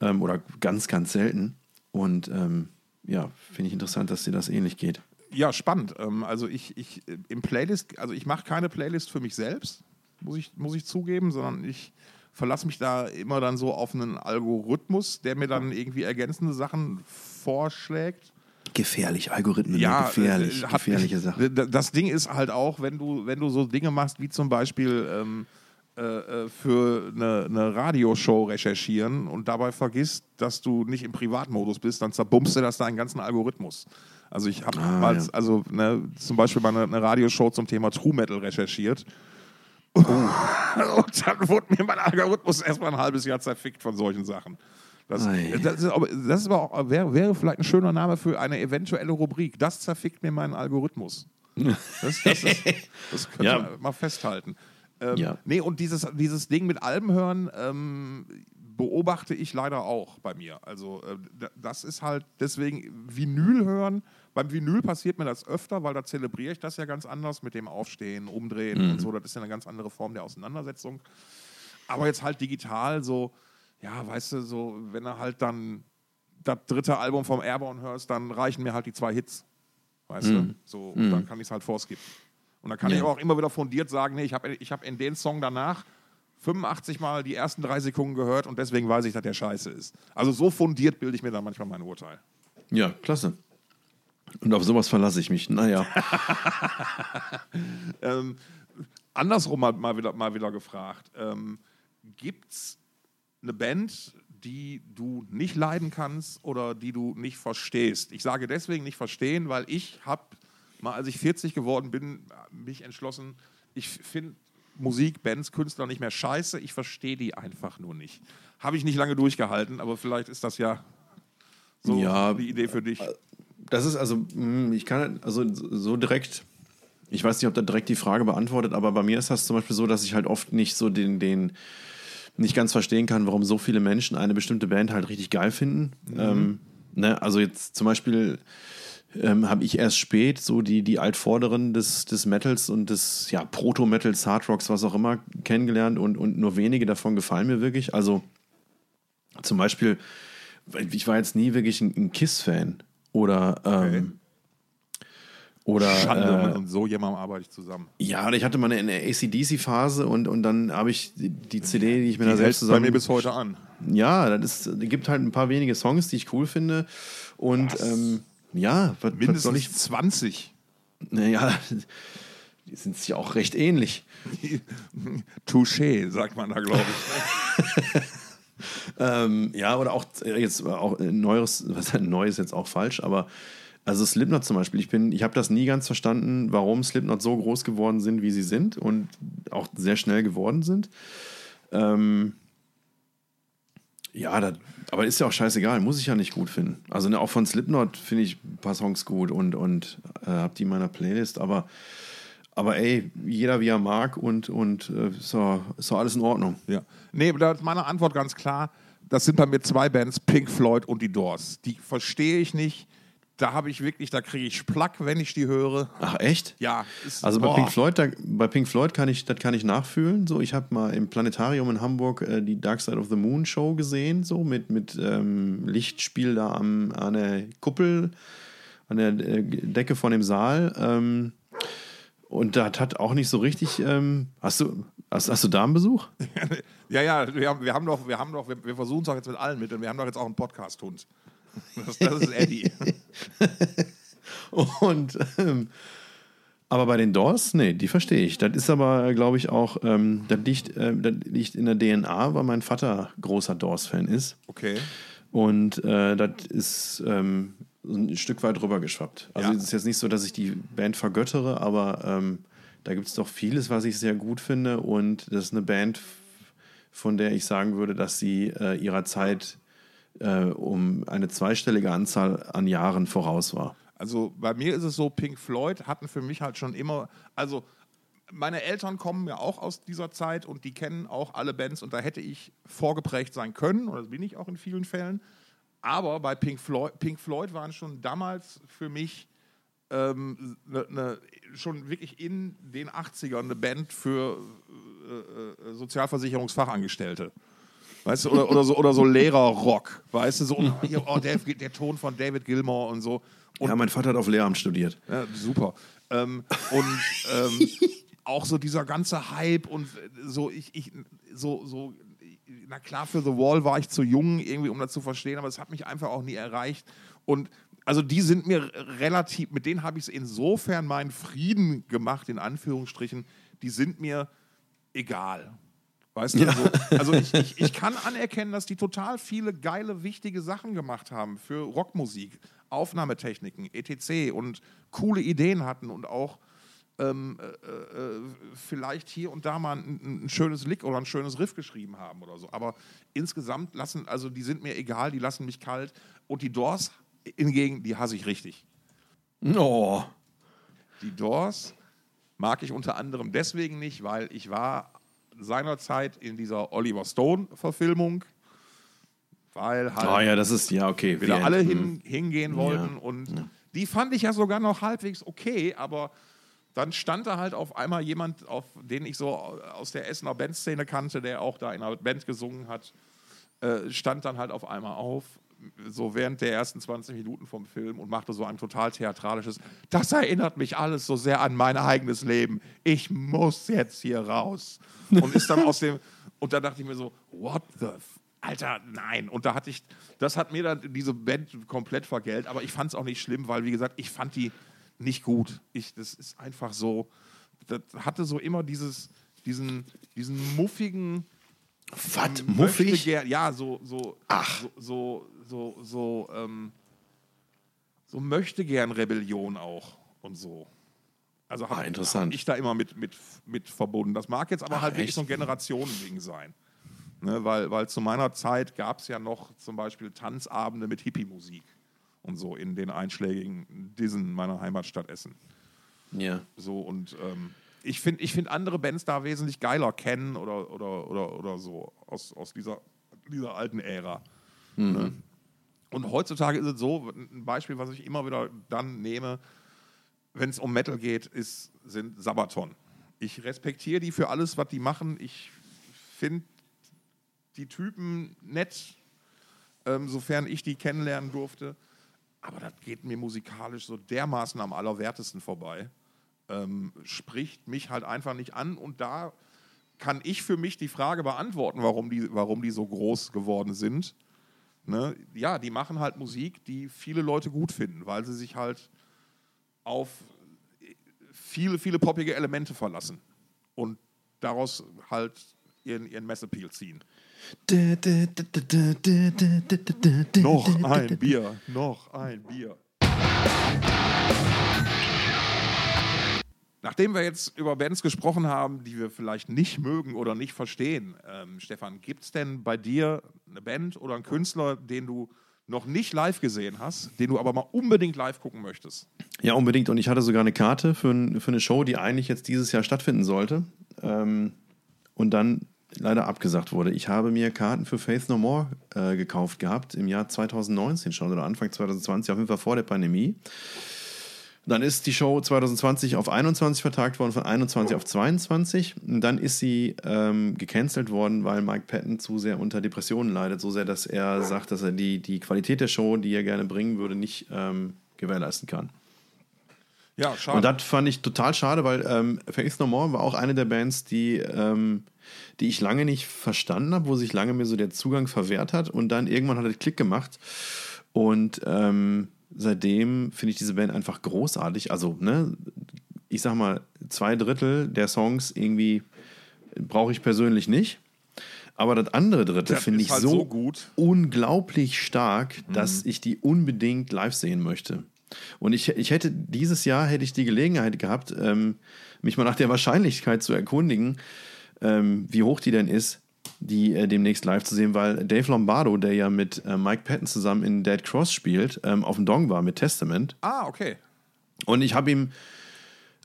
Ähm, oder ganz, ganz selten. Und ähm, ja, finde ich interessant, dass dir das ähnlich geht. Ja, spannend. Ähm, also ich, ich äh, im Playlist, also ich mache keine Playlist für mich selbst, muss ich, muss ich zugeben, sondern ich verlasse mich da immer dann so auf einen Algorithmus, der mir dann irgendwie ergänzende Sachen vorschlägt. Gefährlich, Algorithmen, Ja, gefährlich, äh, hat- gefährliche Sache. Das Ding ist halt auch, wenn du, wenn du so Dinge machst, wie zum Beispiel ähm, äh, äh, für eine, eine Radioshow recherchieren und dabei vergisst, dass du nicht im Privatmodus bist, dann zerbummst du das deinen ganzen Algorithmus. Also ich habe Ah, mal, ja. also ne, zum Beispiel mal eine, eine Radioshow zum Thema True Metal recherchiert. Oh. und dann wurde mir mein Algorithmus erstmal ein halbes Jahr zerfickt von solchen Sachen. Das, Ei. das, ist, aber, das ist aber auch, wäre, wäre vielleicht ein schöner Name für eine eventuelle Rubrik. Das zerfickt mir meinen Algorithmus. Das, das, ist, das könnte Ja. man mal festhalten. Ähm, Ja. Nee, und dieses, dieses Ding mit Alben hören ähm, beobachte ich leider auch bei mir. Also äh, da- das ist halt deswegen Vinyl hören. Beim Vinyl passiert mir das öfter, weil da zelebriere ich das ja ganz anders mit dem Aufstehen, Umdrehen Mhm. und so. Das ist ja eine ganz andere Form der Auseinandersetzung. Aber jetzt halt digital so, ja, weißt du, so, wenn du halt dann das dritte Album vom Airborne hörst, dann reichen mir halt die zwei Hits. Weißt du? So, und dann kann ich es halt vorskippen. Und dann kann Ja. ich auch immer wieder fundiert sagen, nee, ich habe ich hab in den Song danach 85 Mal die ersten drei Sekunden gehört und deswegen weiß ich, dass der scheiße ist. Also so fundiert bilde ich mir dann manchmal mein Urteil. Ja, klasse. Und auf sowas verlasse ich mich. Naja. Ähm, andersrum mal, mal, wieder, mal wieder gefragt. Ähm, Gibt es eine Band, die du nicht leiden kannst oder die du nicht verstehst? Ich sage deswegen nicht verstehen, weil ich habe, mal als ich 40 geworden bin, mich entschlossen, ich finde Musik, Bands, Künstler nicht mehr scheiße, ich verstehe die einfach nur nicht. Habe ich nicht lange durchgehalten, aber vielleicht ist das ja so Ja, die Idee für dich. Das ist also, mh, ich kann also so direkt, ich weiß nicht, ob da direkt die Frage beantwortet, aber bei mir ist das zum Beispiel so, dass ich halt oft nicht so den, den nicht ganz verstehen kann, warum so viele Menschen eine bestimmte Band halt richtig geil finden. Ähm, ne? Also jetzt zum Beispiel ähm, habe ich erst spät so die, die Altvorderen des, des Metals und des ja, Proto-Metals, Hardrocks, was auch immer, kennengelernt und, und nur wenige davon gefallen mir wirklich. Also zum Beispiel, ich war jetzt nie wirklich ein, ein Kiss-Fan oder ähm, oder Schande, äh, mit so jemandem arbeite ich zusammen. ja, ich hatte mal eine ACDC-Phase und, und dann habe ich die, CD, die ich mir da Die selbst hält bei zusammen. mir bis heute an. ja, das ist, gibt halt ein paar wenige Songs, die ich cool finde. Und ähm, ja, was, was Mindestens soll ich. 20. Naja, die sind sich auch recht ähnlich. Touché, sagt man da, glaube ich. ähm, ja, oder auch äh, jetzt auch äh, neues, was neues jetzt auch falsch, aber also Slipknot zum Beispiel, ich bin, ich habe das nie ganz verstanden, warum Slipknot so groß geworden sind, wie sie sind und auch sehr schnell geworden sind. Ähm, ja, das, aber ist ja auch scheißegal, muss ich ja nicht gut finden. Also ne, auch von Slipknot finde ich ein paar Songs gut und, und äh, habe die in meiner Playlist, aber, aber ey, jeder wie er mag und, und äh, ist, doch, alles in Ordnung. Ja. Nee, da ist meine Antwort ganz klar. Das sind bei mir zwei Bands, Pink Floyd und die Doors. Die verstehe ich nicht. Da habe ich wirklich, da kriege ich Plack, wenn ich die höre. Ach echt? Ja. Ist, Also bei boah. Pink Floyd, da, bei Pink Floyd kann ich, das kann ich nachfühlen. So, ich habe mal im Planetarium in Hamburg äh, die Dark Side of the Moon Show gesehen, so mit, mit ähm, Lichtspiel da am, an der Kuppel, an der äh, Decke von dem Saal. Ähm, und das hat auch nicht so richtig. Ähm, hast du hast, hast du Damenbesuch? Ja, ja, wir haben, wir haben doch, wir haben doch, wir, wir versuchen es doch jetzt mit allen Mitteln. Wir haben doch jetzt auch einen Podcast-Hund. Das, das ist Eddie. Und ähm, aber bei den Doors, nee, die verstehe ich. Das ist aber, glaube ich, auch, ähm, das, liegt, äh, das liegt in der DNA, weil mein Vater großer Doors-Fan ist. Okay. Und äh, das ist ähm, ein Stück weit rübergeschwappt. Also Ja. es ist jetzt nicht so, dass ich die Band vergöttere, aber ähm, da gibt es doch vieles, was ich sehr gut finde. Und das ist eine Band, von der ich sagen würde, dass sie äh, ihrer Zeit äh, um eine zweistellige Anzahl an Jahren voraus war. Also bei mir ist es so, Pink Floyd hatten für mich halt schon immer, also meine Eltern kommen ja auch aus dieser Zeit und die kennen auch alle Bands und da hätte ich vorgeprägt sein können, und das bin ich auch in vielen Fällen. Aber bei Pink Floyd, Pink Floyd waren schon damals für mich ähm, ne, ne, schon wirklich in den 80ern eine Band für äh, äh, Sozialversicherungsfachangestellte. Weißt du, oder, oder so, oder so Lehrerrock, weißt du, so, oh, der, der Ton von David Gilmour und so. Und ja, mein Vater hat auf Lehramt studiert. ja, super. Ähm, und ähm, auch so dieser ganze Hype und so, ich, ich, so, so, na klar, für The Wall war ich zu jung, irgendwie, um das zu verstehen, aber es hat mich einfach auch nie erreicht. Und also die sind mir relativ, mit denen habe ich es insofern meinen Frieden gemacht, in Anführungsstrichen, die sind mir egal. Weißt du, so, also ich, ich, ich kann anerkennen, dass die total viele geile, wichtige Sachen gemacht haben für Rockmusik, Aufnahmetechniken, etc. und coole Ideen hatten und auch ähm, äh, äh, vielleicht hier und da mal ein, ein schönes Lick oder ein schönes Riff geschrieben haben oder so. Aber insgesamt lassen, also die sind mir egal, die lassen mich kalt. Und die Doors hingegen, die hasse ich richtig. Oh. Die Doors mag ich unter anderem deswegen nicht, weil ich war seinerzeit in dieser Oliver Stone-Verfilmung, weil halt Ah ja, das ist, ja, okay. wieder Wir- alle hm. hin, hingehen wollten. Und die fand ich ja sogar noch halbwegs okay, aber dann stand da halt auf einmal jemand, auf den ich so aus der Essener Bandszene kannte, der auch da in einer Band gesungen hat, äh, stand dann halt auf einmal auf, so während der ersten 20 Minuten vom Film und machte so ein total theatralisches, das erinnert mich alles so sehr an mein eigenes Leben. Ich muss jetzt hier raus. Und ist dann aus dem, und da dachte ich mir so, what the f Alter, nein. Und da hatte ich, das hat mir dann diese Band komplett vergällt, aber ich fand es auch nicht schlimm, weil, wie gesagt, ich fand die nicht gut. Ich, das ist einfach so, das hatte so immer dieses, diesen, diesen muffigen, Was? Muffig? ja, so, so, Ach. so, so, so, so, ähm, so möchte gern Rebellion auch und so. Also habe Ah, interessant. ich da immer mit, mit, mit verbunden. Das mag jetzt aber Ach, halt wirklich echt? so ein Generationending sein. Ne, weil, weil zu meiner Zeit gab es ja noch zum Beispiel Tanzabende mit Hippie-Musik und so in den einschlägigen Dissen meiner Heimatstadt Essen. Ja. So und ähm, ich finde ich find andere Bands da wesentlich geiler kennen oder, oder, oder, oder so aus, aus dieser, dieser alten Ära. Ne? Und heutzutage ist es so, ein Beispiel, was ich immer wieder dann nehme, wenn es um Metal geht, ist, sind Sabaton. Ich respektiere die für alles, was die machen. Ich finde die Typen nett, ähm, sofern ich die kennenlernen durfte. Aber das geht mir musikalisch so dermaßen am allerwertesten vorbei. Ähm, spricht mich halt einfach nicht an. Und da kann ich für mich die Frage beantworten, warum die, warum die so groß geworden sind. Ne? Ja, die machen halt Musik, die viele Leute gut finden, weil sie sich halt auf viele, viele poppige Elemente verlassen und daraus halt ihren, ihren Messappeal ziehen. Noch Noch ein Bier, noch ein Bier. Nachdem wir jetzt über Bands gesprochen haben, die wir vielleicht nicht mögen oder nicht verstehen, ähm, Stefan, gibt es denn bei dir eine Band oder einen Künstler, den du noch nicht live gesehen hast, den du aber mal unbedingt live gucken möchtest? Ja, unbedingt. Und ich hatte sogar eine Karte für, für eine Show, die eigentlich jetzt dieses Jahr stattfinden sollte. Ähm, und dann leider abgesagt wurde. Ich habe mir Karten für Faith No More äh, gekauft gehabt, im Jahr 2019 schon oder Anfang 2020, auf jeden Fall vor der Pandemie. Dann ist die Show 2020 auf 21 vertagt worden, von 21 auf 22. Und dann ist sie ähm, gecancelt worden, weil Mike Patton zu sehr unter Depressionen leidet. So sehr, dass er sagt, dass er die, die Qualität der Show, die er gerne bringen würde, nicht ähm, gewährleisten kann. Ja, schade. Und das fand ich total schade, weil ähm, Faith No More war auch eine der Bands, die, ähm, die ich lange nicht verstanden habe, wo sich lange mir so der Zugang verwehrt hat. Und dann irgendwann hat es Klick gemacht. Und ähm, seitdem finde ich diese Band einfach großartig. Also, ne, ich sag mal, zwei Drittel der Songs irgendwie brauche ich persönlich nicht. Aber das andere Drittel finde ich halt so, so gut. unglaublich stark, Mhm. dass ich die unbedingt live sehen möchte. Und ich, ich hätte dieses Jahr hätte ich die Gelegenheit gehabt, ähm, mich mal nach der Wahrscheinlichkeit zu erkundigen, ähm, wie hoch die denn ist, die äh, demnächst live zu sehen, weil Dave Lombardo, der ja mit äh, Mike Patton zusammen in Dead Cross spielt, ähm, auf dem Dong war mit Testament. ah, okay. Und ich habe ihm,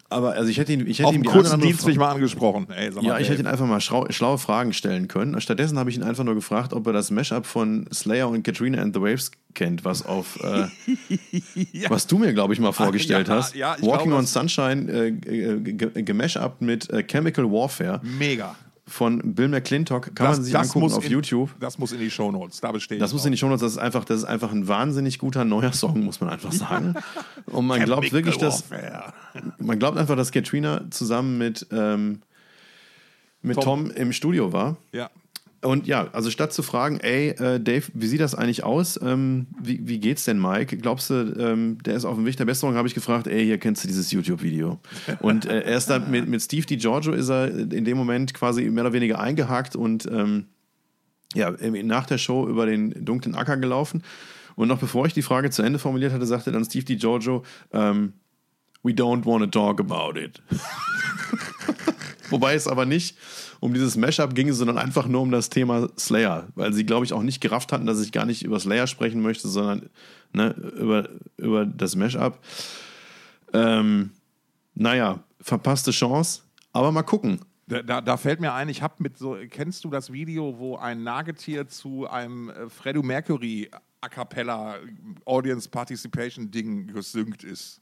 aber also ich hätte ihn, ich hätte Auf ihm die kurzen Dienst mich mal angesprochen. Ey, mal, ja, ich Dave. hätte ihn einfach mal schrau- schlaue Fragen stellen können. Stattdessen habe ich ihn einfach nur gefragt, ob er das Mashup von Slayer und Katrina and the Waves kennt, was auf äh, was du mir, glaube ich, mal vorgestellt ja, hast. ja, Walking glaube, on Sunshine äh, ge- gemashupt mit äh, Chemical Warfare Mega. Von Bill McClintock. Kann man sich angucken auf in, YouTube. Das muss in die Shownotes. Da besteht Das muss in die Shownotes, das ist einfach, das ist einfach ein wahnsinnig guter neuer Song, muss man einfach sagen. Und man glaubt wirklich, dass man glaubt einfach, dass Katrina zusammen mit, ähm, mit Tom. Tom. im Studio war. Ja. Und ja, also statt zu fragen, ey, äh, Dave, wie sieht das eigentlich aus? Ähm, wie, wie geht's denn, Mike? Glaubst du, ähm, der ist auf dem Weg der Besserung? Habe ich gefragt, ey, hier kennst du dieses YouTube-Video. Und äh, er ist da mit, mit Steve DiGiorgio ist er in dem Moment quasi mehr oder weniger eingehakt und ähm, ja, nach der Show über den dunklen Acker gelaufen. Und noch bevor ich die Frage zu Ende formuliert hatte, sagte dann Steve DiGiorgio, ähm, we don't want to talk about it. Wobei es aber nicht um dieses Mashup ging, sondern einfach nur um das Thema Slayer, weil sie, glaube ich, auch nicht gerafft hatten, dass ich gar nicht über Slayer sprechen möchte, sondern ne, über, über das Mashup. Ähm, naja, verpasste Chance, aber mal gucken. Da, da, fällt mir ein, ich habe mit so, kennst du das Video, wo ein Nagetier zu einem äh, Freddie Mercury A Cappella Audience Participation Ding gesynkt ist?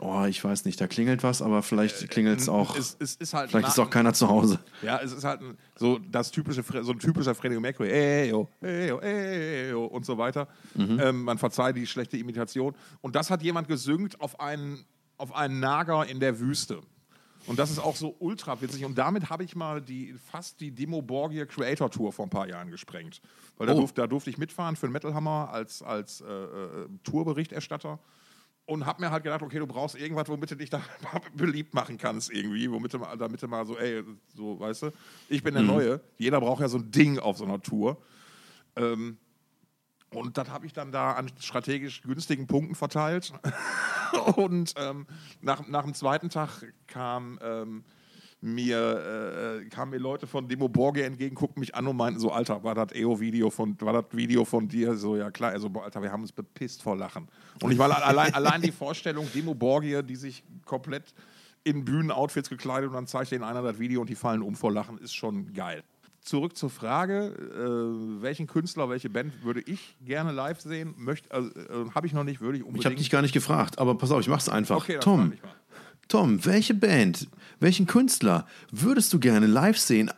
Oh, ich weiß nicht, da klingelt was, aber vielleicht klingelt es auch. Es, es ist halt Vielleicht ist auch keiner zu Hause. Ja, es ist halt so das typische, so ein typischer Freddie Mercury, ey, yo, ey, yo, ey, yo, und so weiter. Ähm, man verzeiht die schlechte Imitation. Und das hat jemand gesynkt auf einen, auf einen Nager in der Wüste. Und das ist auch so ultra witzig. Und damit habe ich mal die, fast die Demo Borgia Creator Tour vor ein paar Jahren gesprengt. Weil da, Oh. durfte, da durfte ich mitfahren für den Metal Hammer als, als äh, äh, Tourberichterstatter. Und habe mir halt gedacht, okay, du brauchst irgendwas, womit du dich da beliebt machen kannst irgendwie, womit du mal, damit du mal so, ey, so, weißt du, ich bin der Neue. Jeder braucht ja so ein Ding auf so einer Tour. Ähm, und das habe ich dann da an strategisch günstigen Punkten verteilt. und ähm, nach, nach dem zweiten Tag kam ähm, mir, äh, kamen mir Leute von Demo Borge entgegen, guckten mich an und meinten so, Alter, war das EO-Video von, war das Video von dir? So, ja klar, also, Alter, wir haben uns bepisst vor Lachen. Und ich war allein, allein die Vorstellung, Demo Borgia, die sich komplett in Bühnenoutfits gekleidet und dann zeigt ihnen einer das Video und die fallen um vor Lachen, ist schon geil. Zurück zur Frage, äh, welchen Künstler, welche Band würde ich gerne live sehen? Möchte, also, äh, Habe ich noch nicht, würde ich unbedingt. Ich habe dich gar nicht gefragt, aber pass auf, ich mach's einfach. Okay, Tom. Tom, welche Band, welchen Künstler würdest du gerne live sehen?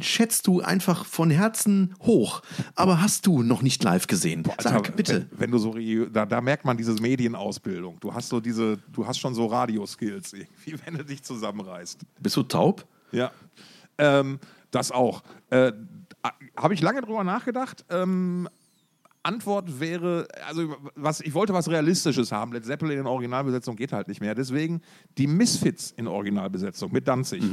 Schätzt du einfach von Herzen hoch, aber hast du noch nicht live gesehen? Sag, Alter, bitte. Wenn, wenn du so, da, da merkt man diese Medienausbildung. Du hast so diese, du hast schon so Radioskills irgendwie, wenn du dich zusammenreißt. Bist du taub? Ja. Ähm, das auch. Äh, Habe ich lange drüber nachgedacht. Ähm, Antwort wäre, also was, ich wollte was Realistisches haben. Led Zeppelin in Originalbesetzung geht halt nicht mehr. Deswegen die Misfits in Originalbesetzung mit Danzig.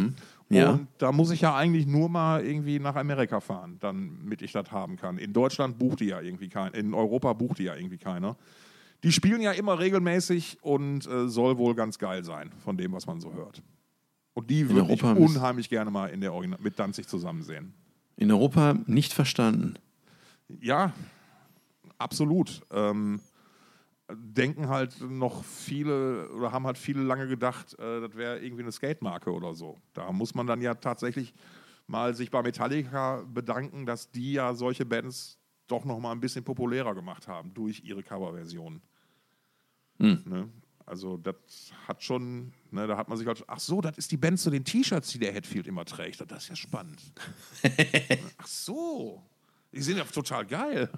Ja. Und da muss ich ja eigentlich nur mal irgendwie nach Amerika fahren, damit ich das haben kann. In Deutschland bucht die ja irgendwie keiner. In Europa bucht die ja irgendwie keiner. Die spielen ja immer regelmäßig und äh, soll wohl ganz geil sein, von dem, was man so hört. Und die würde ich unheimlich gerne mal in der Original mit Danzig zusammen sehen. In Europa nicht verstanden. Ja, absolut. Ähm, denken halt noch viele oder haben halt viele lange gedacht, äh, das wäre irgendwie eine Skatemarke oder so. Da muss man dann ja tatsächlich mal sich bei Metallica bedanken, dass die ja solche Bands doch noch mal ein bisschen populärer gemacht haben durch ihre Coverversionen. Ne? Also das hat schon, ne, da hat man sich halt, ach so, das ist die Band zu den T-Shirts, die der Hetfield immer trägt. Das ist ja spannend. ach so, die sind ja total geil.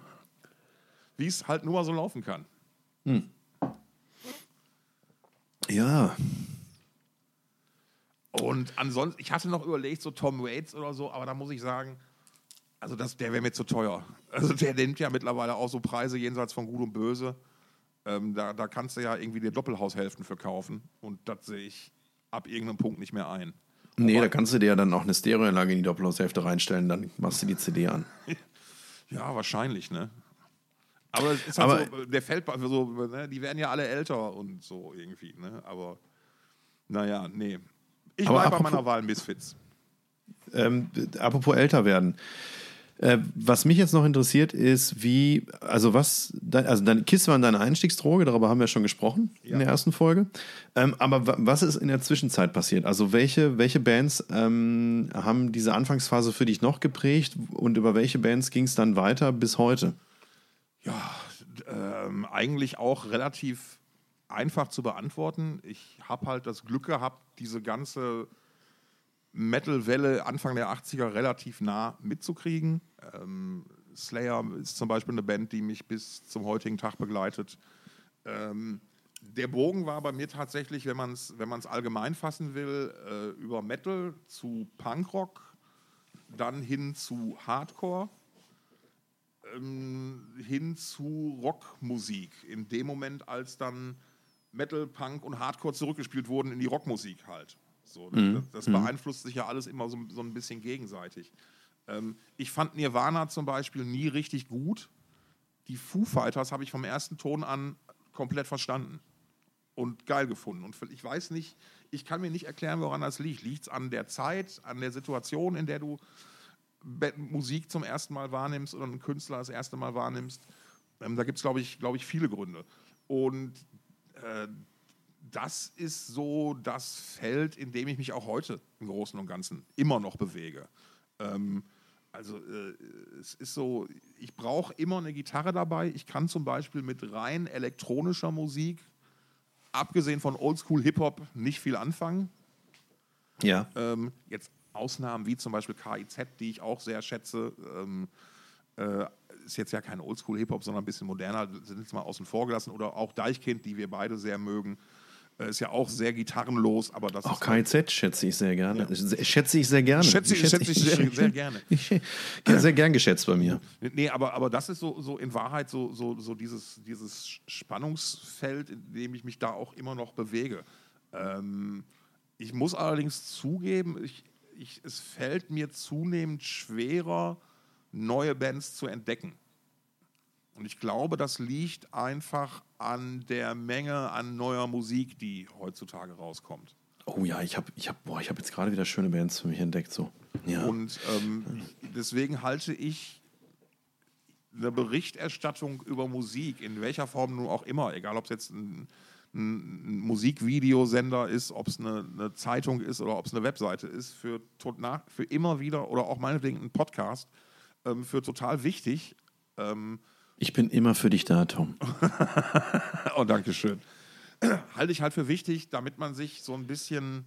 Wie es halt nur mal so laufen kann. Ja. Und ansonsten, ich hatte noch überlegt, so Tom Waits oder so, aber da muss ich sagen, also das, der wäre mir zu teuer. Also der nimmt ja mittlerweile auch so Preise jenseits von Gut und Böse. Ähm, da, da kannst du ja irgendwie dir Doppelhaushälften für kaufen. Und das sehe ich ab irgendeinem Punkt nicht mehr ein. Nee, da kannst du dir ja dann auch eine Stereoanlage in die Doppelhaushälfte reinstellen, dann machst du die CD an. Ja, wahrscheinlich, ne? Aber es ist Aber- halt so, der fällt so, ne? die werden ja alle älter und so irgendwie, ne? Aber naja, nee. Ich Aber bleibe bei apropos- meiner Wahl Misfits. Ähm, apropos älter werden. Äh, was mich jetzt noch interessiert ist, wie, also was, dein- also deine Kiss waren deine Einstiegsdroge, darüber haben wir schon gesprochen in der ersten Folge. Ähm, aber wa- was ist in der Zwischenzeit passiert? Also welche, welche Bands ähm, haben diese Anfangsphase für dich noch geprägt und über welche Bands ging es dann weiter bis heute? Ja, ähm, eigentlich auch relativ einfach zu beantworten. Ich habe halt das Glück gehabt, diese ganze Metal-Welle Anfang der 80er relativ nah mitzukriegen. Ähm, Slayer ist zum Beispiel eine Band, die mich bis zum heutigen Tag begleitet. Ähm, der Bogen war bei mir tatsächlich, wenn man es wenn allgemein fassen will, äh, über Metal zu Punkrock, dann hin zu Hardcore ähm, hin zu Rockmusik. In dem Moment, als dann Metal, Punk und Hardcore zurückgespielt wurden in die Rockmusik halt. So, das, das beeinflusst sich ja alles immer so, so ein bisschen gegenseitig. Ähm, ich fand Nirvana zum Beispiel nie richtig gut. Die Foo Fighters habe ich vom ersten Ton an komplett verstanden und geil gefunden. Und ich weiß nicht, ich kann mir nicht erklären, woran das liegt. Liegt es an der Zeit, an der Situation, in der du Musik zum ersten Mal wahrnimmst oder einen Künstler das erste Mal wahrnimmst? Ähm, da gibt es, glaube ich, glaub ich, viele Gründe. Und äh, das ist so das Feld, in dem ich mich auch heute im Großen und Ganzen immer noch bewege. Ähm, also äh, es ist so, ich brauche immer eine Gitarre dabei. Ich kann zum Beispiel mit rein elektronischer Musik, abgesehen von Oldschool Hip-Hop, nicht viel anfangen. Ja. Ähm, jetzt Ausnahmen wie zum Beispiel KIZ, die ich auch sehr schätze, ähm, äh, ist jetzt ja kein Oldschool-Hip-Hop, sondern ein bisschen moderner, sind jetzt mal außen vor gelassen. Oder auch Deichkind, die wir beide sehr mögen, äh, ist ja auch sehr gitarrenlos, aber das Auch ist halt- KIZ schätze ich sehr gerne. Schätze ich sehr gerne. Schätze ich- schätze ich sehr- sehr gerne. Ich, sehr gern geschätzt bei mir. Nee, aber, aber das ist so, so in Wahrheit so, so, so dieses, dieses Spannungsfeld, in dem ich mich da auch immer noch bewege. Ähm, ich muss allerdings zugeben, ich, ich, es fällt mir zunehmend schwerer, neue Bands zu entdecken. Und ich glaube, das liegt einfach an der Menge an neuer Musik, die heutzutage rauskommt. Oh ja, ich habe ich hab, boah, ich hab jetzt gerade wieder schöne Bands für mich entdeckt. So. Ja. Und ähm, deswegen halte ich eine Berichterstattung über Musik, in welcher Form nun auch immer, egal ob es jetzt ein, ein Musikvideosender ist, ob es eine, eine Zeitung ist oder ob es eine Webseite ist, für, tot nach, für immer wieder oder auch meinetwegen ein Podcast, ähm, für total wichtig. Ähm, ich bin immer für dich da, Tom. oh, danke schön. Halte ich halt für wichtig, damit man sich so ein bisschen,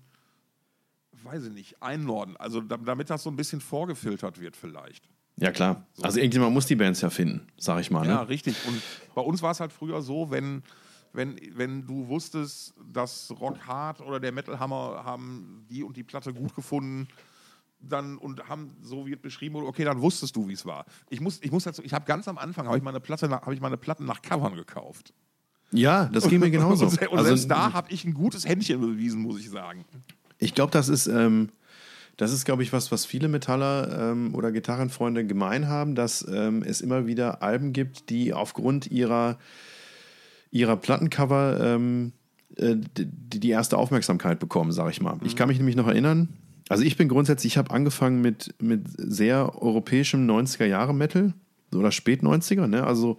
weiß ich nicht, einnorden, also da- damit das so ein bisschen vorgefiltert wird vielleicht. Ja, klar. Also irgendjemand muss die Bands ja finden, sag ich mal. Ja, Ne? richtig. Und bei uns war es halt früher so, wenn, wenn, wenn du wusstest, dass Rock Hard oder der Metal Hammer haben die und die Platte gut gefunden, dann und haben so wird beschrieben, okay, dann wusstest du, wie es war. Ich muss, ich muss dazu, ich habe ganz am Anfang habe ich meine Platte, habe ich meine Platten nach Covern gekauft. Ja, das ging mir genauso. Und, und selbst da habe ich ein gutes Händchen bewiesen, muss ich sagen. Ich glaube, das ist, ähm, das ist, glaube ich, was, was viele Metaller ähm, oder Gitarrenfreunde gemein haben, dass ähm, es immer wieder Alben gibt, die aufgrund ihrer, ihrer Plattencover ähm, äh, die, die erste Aufmerksamkeit bekommen, sage ich mal. Mhm. Ich kann mich nämlich noch erinnern, also ich bin grundsätzlich, ich habe angefangen mit, mit sehr europäischem 90er-Jahre-Metal oder spät 90er, ne? Also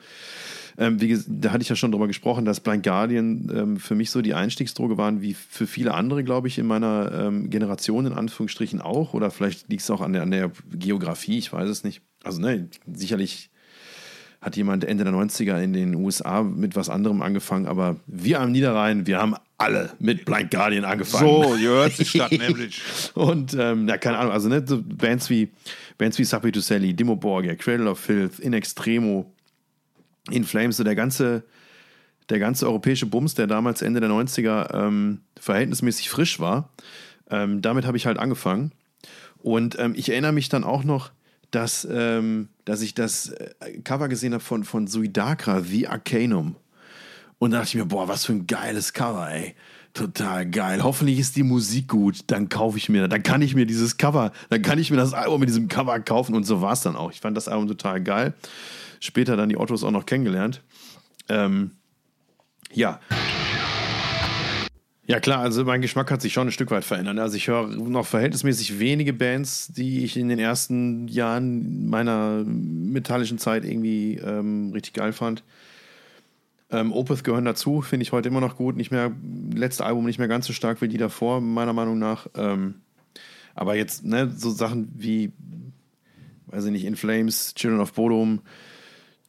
ähm, wie, da hatte ich ja schon drüber gesprochen, dass Blind Guardian ähm, für mich so die Einstiegsdroge waren, wie für viele andere, glaube ich, in meiner ähm, Generation in Anführungsstrichen auch. Oder vielleicht liegt es auch an der, an der Geografie, ich weiß es nicht. Also ne, sicherlich hat jemand Ende der 90er in den USA mit was anderem angefangen, aber wir am Niederrhein, wir haben alle mit Blind Guardian angefangen. So, ihr hört die Stadt nämlich. Und ähm, ja, keine Ahnung, also ne, so Bands wie Bands wie Sapi to Sally, Dimo Borgia, Cradle of Filth, In Extremo, In Flames, so der ganze, der ganze europäische Bums, der damals Ende der 90er ähm, verhältnismäßig frisch war, ähm, damit habe ich halt angefangen. Und ähm, ich erinnere mich dann auch noch, dass, ähm, dass ich das äh, Cover gesehen habe von, von Suidakra, The Arcanum. Und da dachte ich mir, boah, was für ein geiles Cover, ey. Total geil. Hoffentlich ist die Musik gut. Dann kaufe ich mir, dann kann ich mir dieses Cover, dann kann ich mir das Album mit diesem Cover kaufen. Und so war es dann auch. Ich fand das Album total geil. Später dann die Ottos auch noch kennengelernt. Ähm, ja. Ja, klar, also mein Geschmack hat sich schon ein Stück weit verändert. Also ich höre noch verhältnismäßig wenige Bands, die ich in den ersten Jahren meiner metallischen Zeit irgendwie ähm, richtig geil fand. Ähm, Opeth gehören dazu, finde ich heute immer noch gut. Nicht mehr, letzte Album nicht mehr ganz so stark wie die davor, meiner Meinung nach. Ähm, aber jetzt, ne, so Sachen wie, weiß ich nicht, In Flames, Children of Bodom,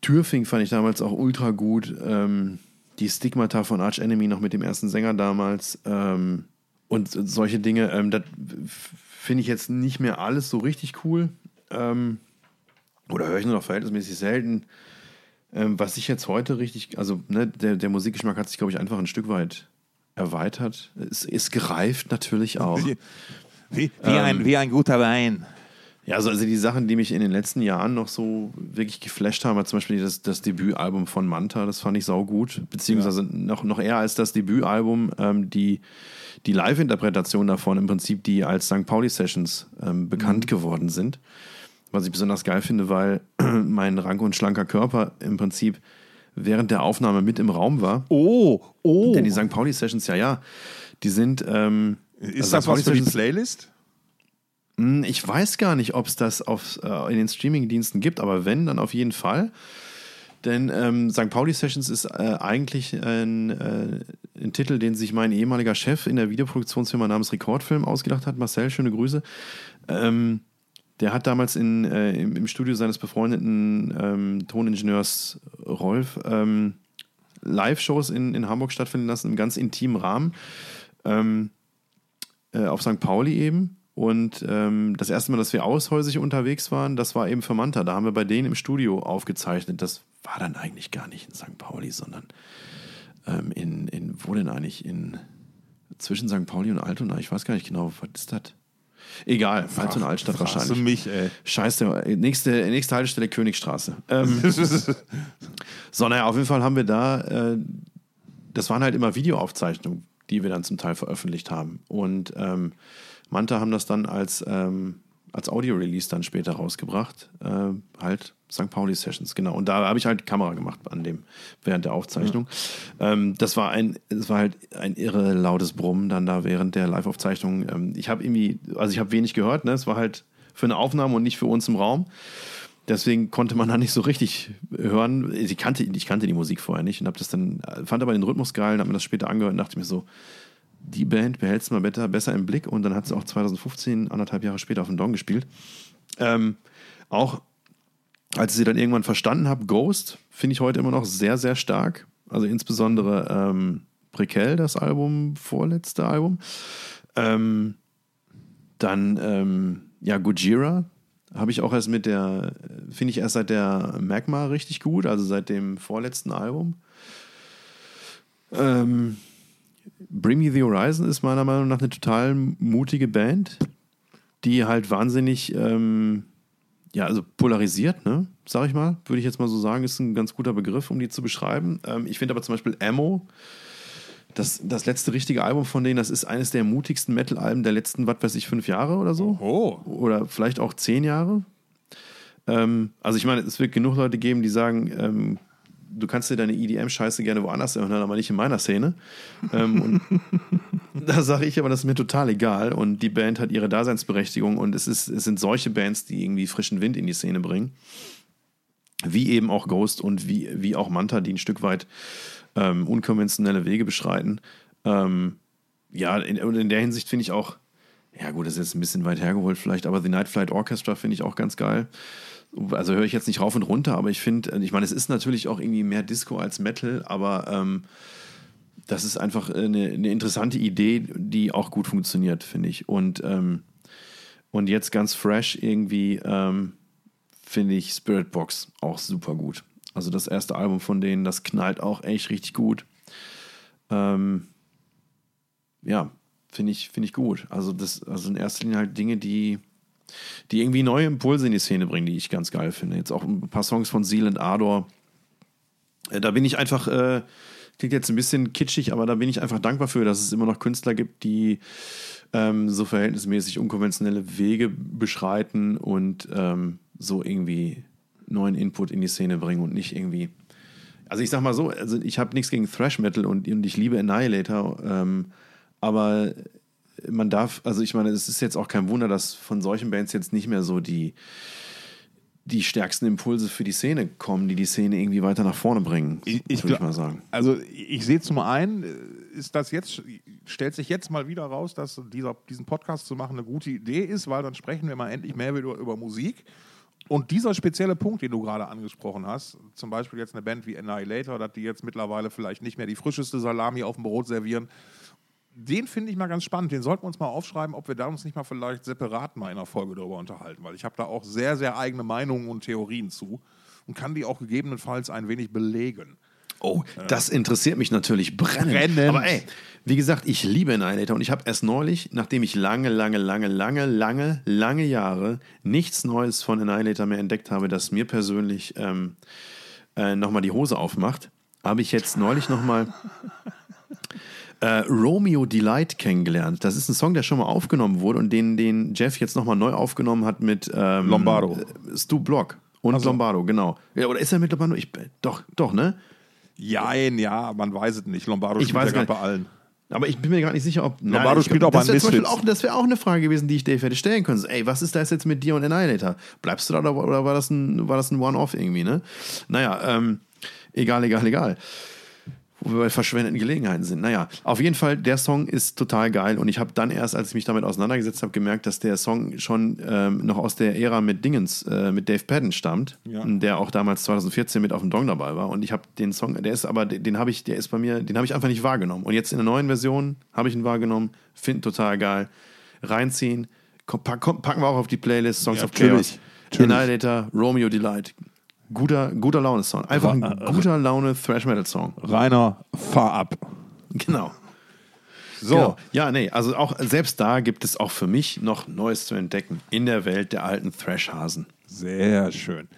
Türfing fand ich damals auch ultra gut. Ähm, die Stigmata von Arch Enemy noch mit dem ersten Sänger damals ähm, und solche Dinge. Ähm, das finde ich jetzt nicht mehr alles so richtig cool. Ähm, oder höre ich nur noch verhältnismäßig selten. Ähm, was ich jetzt heute richtig, also ne, der, der Musikgeschmack hat sich, glaube ich, einfach ein Stück weit erweitert. Es ist gereift natürlich auch. Wie, wie, ein, wie ein guter Wein. Ja, also, also die Sachen, die mich in den letzten Jahren noch so wirklich geflasht haben, war zum Beispiel das, das Debütalbum von Manta, das fand ich saugut. Beziehungsweise ja. noch, noch eher als das Debütalbum, ähm, die, die Live-Interpretation davon im Prinzip, die als St. Pauli Sessions ähm, bekannt mhm. geworden sind. Was ich besonders geil finde, weil mein rank und schlanker Körper im Prinzip während der Aufnahme mit im Raum war. Oh, oh. Denn die St. Pauli Sessions, ja, ja, die sind. Ähm, ist also das was für die Playlist? Hm, ich weiß gar nicht, ob es das auf, äh, in den Streaming-Diensten gibt, aber wenn, dann auf jeden Fall. Denn ähm, St. Pauli Sessions ist äh, eigentlich ein, äh, ein, Titel, den sich mein ehemaliger Chef in der Videoproduktionsfirma namens Rekordfilm ausgedacht hat. Marcel, schöne Grüße. Ähm, der hat damals in, äh, im, im, Studio seines befreundeten ähm, Toningenieurs Rolf ähm, Live-Shows in, in Hamburg stattfinden lassen, im ganz intimen Rahmen. Ähm, äh, auf St. Pauli eben. Und ähm, das erste Mal, dass wir aushäusig unterwegs waren, das war eben für Manta. Da haben wir bei denen im Studio aufgezeichnet. Das war dann eigentlich gar nicht in St. Pauli, sondern ähm, in, in, wo denn eigentlich? In, zwischen St. Pauli und Altona. Ich weiß gar nicht genau, was ist das? Egal, Altona Altstadt wahrscheinlich. Du mich, ey. Scheiße, nächste, nächste Haltestelle Königstraße. Ähm, so, naja, auf jeden Fall haben wir da, äh, das waren halt immer Videoaufzeichnungen, die wir dann zum Teil veröffentlicht haben. Und ähm, Manta haben das dann als, ähm, als Audio-Release dann später rausgebracht. Äh, halt St. Pauli Sessions, genau. Und da habe ich halt Kamera gemacht an dem, während der Aufzeichnung. Ja. Ähm, das war ein, das war halt ein irre lautes Brummen dann da während der Live-Aufzeichnung. Ähm, ich habe irgendwie, also ich habe wenig gehört, ne? Es war halt für eine Aufnahme und nicht für uns im Raum. Deswegen konnte man da nicht so richtig hören. Ich kannte, ich kannte die Musik vorher nicht und habe das dann, fand aber den Rhythmus geil, habe mir das später angehört und dachte mir so, die Band behältst du mal besser, besser im Blick und dann hat sie auch 2015, anderthalb Jahre später auf dem Don gespielt. Ähm, auch als ich sie dann irgendwann verstanden habe, Ghost finde ich heute immer noch sehr, sehr stark. Also insbesondere ähm, Prequel, das Album, vorletzte Album. Ähm, dann, ähm, ja, Gojira habe ich auch erst mit der, finde ich erst seit der Magma richtig gut, also seit dem vorletzten Album. Ähm, Bring Me the Horizon ist meiner Meinung nach eine total mutige Band, die halt wahnsinnig, ähm, ja, also polarisiert, ne? Sag ich mal, würde ich jetzt mal so sagen, ist ein ganz guter Begriff, um die zu beschreiben. Ähm, ich finde aber zum Beispiel Ammo, das, das letzte richtige Album von denen, das ist eines der mutigsten Metal-Alben der letzten, was weiß ich, fünf Jahre oder so. Oh. Oder vielleicht auch zehn Jahre. Ähm, also ich meine, es wird genug Leute geben, die sagen, ähm, du kannst dir deine EDM-Scheiße gerne woanders hören, aber nicht in meiner Szene. ähm, und da sage ich aber, das ist mir total egal. Und die Band hat ihre Daseinsberechtigung und es, ist, es sind solche Bands, die irgendwie frischen Wind in die Szene bringen. Wie eben auch Ghost und wie, wie auch Manta, die ein Stück weit ähm, unkonventionelle Wege beschreiten. Ähm, ja, in, in der Hinsicht finde ich auch, ja gut, das ist jetzt ein bisschen weit hergeholt vielleicht, aber The Night Flight Orchestra finde ich auch ganz geil. Also höre ich jetzt nicht rauf und runter, aber ich finde, ich meine, es ist natürlich auch irgendwie mehr Disco als Metal, aber ähm, das ist einfach eine, eine, interessante Idee, die auch gut funktioniert, finde ich. Und, ähm, und jetzt ganz fresh irgendwie ähm, finde ich Spirit Box auch super gut. Also das erste Album von denen, das knallt auch echt richtig gut. Ähm, ja, finde ich, find ich gut. Also das, also in erster Linie halt Dinge, die, die irgendwie neue Impulse in die Szene bringen, die ich ganz geil finde. Jetzt auch ein paar Songs von Seal and Ardor. Äh, da bin ich einfach, äh, klingt jetzt ein bisschen kitschig, aber da bin ich einfach dankbar für, dass es immer noch Künstler gibt, die ähm, so verhältnismäßig unkonventionelle Wege beschreiten und ähm, so irgendwie neuen Input in die Szene bringen und nicht irgendwie. Also ich sag mal so, also ich habe nichts gegen Thrash Metal und, und ich liebe Annihilator, ähm, aber man darf, also ich meine, es ist jetzt auch kein Wunder, dass von solchen Bands jetzt nicht mehr so die, die stärksten Impulse für die Szene kommen, die die Szene irgendwie weiter nach vorne bringen. Ich, ich, mal sagen. Also ich sehe zum einen, ist das jetzt, stellt sich jetzt mal wieder raus, dass dieser, diesen Podcast zu machen eine gute Idee ist, weil dann sprechen wir mal endlich mehr über, über Musik. Und dieser spezielle Punkt, den du gerade angesprochen hast, zum Beispiel jetzt eine Band wie Annihilator, dass die jetzt mittlerweile vielleicht nicht mehr die frischeste Salami auf dem Brot servieren, den finde ich mal ganz spannend. Den sollten wir uns mal aufschreiben, ob wir da uns nicht mal vielleicht separat mal in einer Folge darüber unterhalten, weil ich habe da auch sehr, sehr eigene Meinungen und Theorien zu und kann die auch gegebenenfalls ein wenig belegen. Oh, das interessiert mich natürlich brennend. brennend. Aber ey, wie gesagt, ich liebe Annihilator und ich habe erst neulich, nachdem ich lange, lange, lange, lange, lange, lange Jahre nichts Neues von Annihilator mehr entdeckt habe, das mir persönlich ähm, äh, nochmal die Hose aufmacht, habe ich jetzt neulich nochmal äh, Romeo Delight kennengelernt. Das ist ein Song, der schon mal aufgenommen wurde und den, den Jeff jetzt nochmal neu aufgenommen hat mit ähm, Lombardo. Stu Block und also. Lombardo, genau. Ja, oder ist er mit Lombardo? Ich, doch, doch, ne? Jein, ja, man weiß es nicht. Lombardo ich spielt weiß ja bei allen. Aber ich bin mir gar nicht sicher, ob. Lombardo spielt auch bei Misfits. Auch, das wäre auch eine Frage gewesen, die ich Dave hätte stellen können. Ey, was ist das jetzt mit dir und Annihilator? Bleibst du da oder, oder war das ein, ein One-Off irgendwie, ne? Naja, ähm, egal, egal, egal wo wir bei verschwendeten Gelegenheiten sind. Naja, auf jeden Fall, der Song ist total geil und ich habe dann erst, als ich mich damit auseinandergesetzt habe, gemerkt, dass der Song schon ähm, noch aus der Ära mit Dingens, äh, mit Dave Padden stammt, ja. der auch damals 2014 mit auf dem Dong dabei war und ich habe den Song, der ist aber, den habe ich, der ist bei mir, den habe ich einfach nicht wahrgenommen und jetzt in der neuen Version habe ich ihn wahrgenommen, finde total geil, reinziehen, packen wir auch auf die Playlist Songs ja, of Chaos, Annihilator, Romeo Delight, Guter, guter Laune-Song. Einfach ein äh, guter Laune Thrash-Metal-Song. Rainer, fahr ab. Genau. So. Genau. Ja, nee, also auch selbst da gibt es auch für mich noch Neues zu entdecken in der Welt der alten Thrash-Hasen. Sehr schön.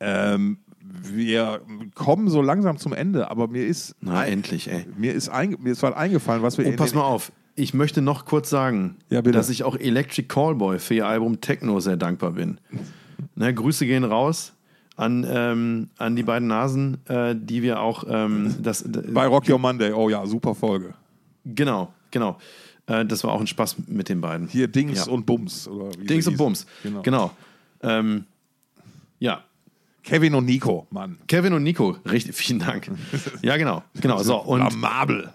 Ähm, wir kommen so langsam zum Ende, aber mir ist. Na, endlich, ey. Mir ist, ein, mir ist was eingefallen, was wir. Oh, pass mal auf. Ich möchte noch kurz sagen, ja, dass ich auch Electric Callboy für ihr Album Techno sehr dankbar bin. Ne, Grüße gehen raus an, ähm, an die beiden Nasen, äh, die wir auch ähm, das, bei Rock Your Monday. Oh ja, super Folge. Genau, genau. Äh, das war auch ein Spaß mit den beiden. Hier Dings ja. und Bums. Dings und Bums. Genau. genau. Ähm, ja. Kevin und Nico, Mann. Kevin und Nico, richtig, vielen Dank. Ja, genau. genau. So, und, Marble.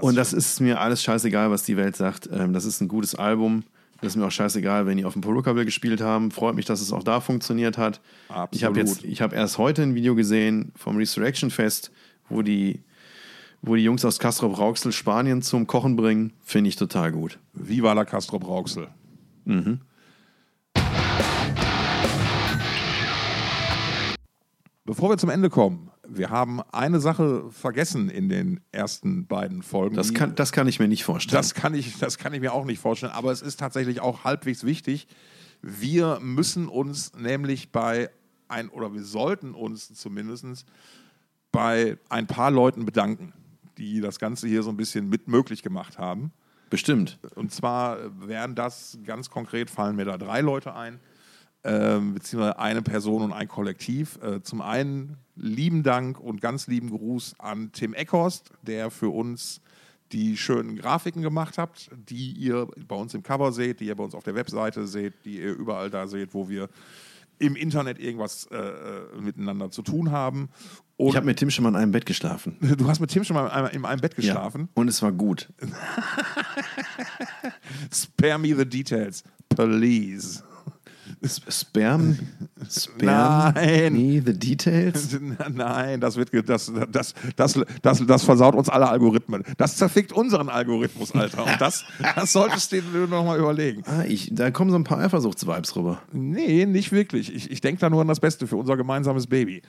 Und das ist mir alles scheißegal, was die Welt sagt. Ähm, das ist ein gutes Album. Das ist mir auch scheißegal, wenn die auf dem Polokabel gespielt haben. Freut mich, dass es auch da funktioniert hat. Absolut. Ich habe jetzt, ich habe erst heute ein Video gesehen vom Resurrection Fest, wo die, wo die Jungs aus Castro Brauxel Spanien zum Kochen bringen. Finde ich total gut. Viva la Castro Brauxel. Mhm. Bevor wir zum Ende kommen, wir haben eine Sache vergessen in den ersten beiden Folgen. Das kann, das kann ich mir nicht vorstellen. das kann, ich, das kann ich mir auch nicht vorstellen, aber es ist tatsächlich auch halbwegs wichtig. Wir müssen uns nämlich bei ein, oder wir sollten uns zumindest bei ein paar Leuten bedanken, die das Ganze hier so ein bisschen mit möglich gemacht haben. Bestimmt. Und zwar wären das ganz konkret, fallen mir da drei Leute ein, ähm, beziehungsweise eine Person und ein Kollektiv. Äh, zum einen lieben Dank und ganz lieben Gruß an Tim Eckhorst, der für uns die schönen Grafiken gemacht hat, die ihr bei uns im Cover seht, die ihr bei uns auf der Webseite seht, die ihr überall da seht, wo wir im Internet irgendwas äh, äh, miteinander zu tun haben. Und Ich habe mit Tim schon mal in einem Bett geschlafen. du hast mit Tim schon mal in einem, in einem Bett geschlafen. Ja. Und es war gut. Spare me the details, please. Sperm? Sperm? Nein. Me the details? Nein, das wird das, das, das, das, das versaut uns alle Algorithmen. Das zerfickt unseren Algorithmus, Alter. Und das, das solltest du dir nochmal überlegen. Ah, ich, da kommen so ein paar Eifersuchts-Vibes rüber. Nee, nicht wirklich. Ich, ich denke da nur an das Beste für unser gemeinsames Baby.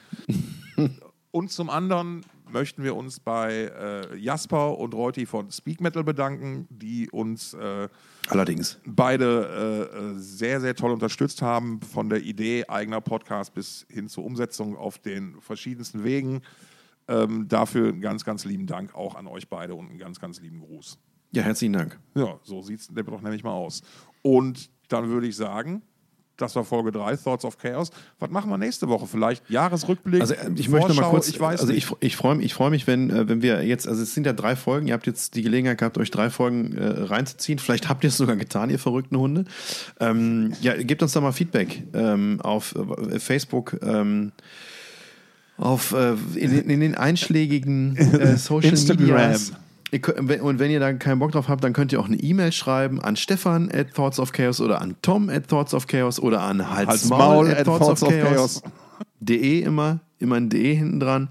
und zum anderen möchten wir uns bei äh, Jasper und Reuti von Speak Metal bedanken, die uns äh, Allerdings. beide äh, äh, sehr, sehr toll unterstützt haben, von der Idee eigener Podcast bis hin zur Umsetzung auf den verschiedensten Wegen. Ähm, dafür einen ganz, ganz lieben Dank auch an euch beide und einen ganz, ganz lieben Gruß. Ja, herzlichen Dank. Ja, so sieht es doch nämlich mal aus. Und dann würde ich sagen, das war Folge 3, Thoughts of Chaos. Was machen wir nächste Woche? Vielleicht Jahresrückblick? Also äh, ich möchte noch mal Vorschau? kurz, Ich weiß also nicht. ich, ich freue mich, ich freu mich, wenn, äh, wenn wir jetzt, also es sind ja drei Folgen, ihr habt jetzt die Gelegenheit gehabt, euch drei Folgen äh, reinzuziehen. Vielleicht habt ihr es sogar getan, ihr verrückten Hunde. Ähm, ja, gebt uns doch mal Feedback ähm, auf äh, Facebook. Ähm, auf, äh, in, in den einschlägigen äh, Social Instagram. Ihr und wenn ihr da keinen Bock drauf habt, dann könnt ihr auch eine E-Mail schreiben an Stefan at Thoughts of Chaos oder an Tom at Thoughts of Chaos oder an Halsmaul Halsmaul at at Thoughts of Thoughts of Chaos. De immer, immer ein De hinten dran.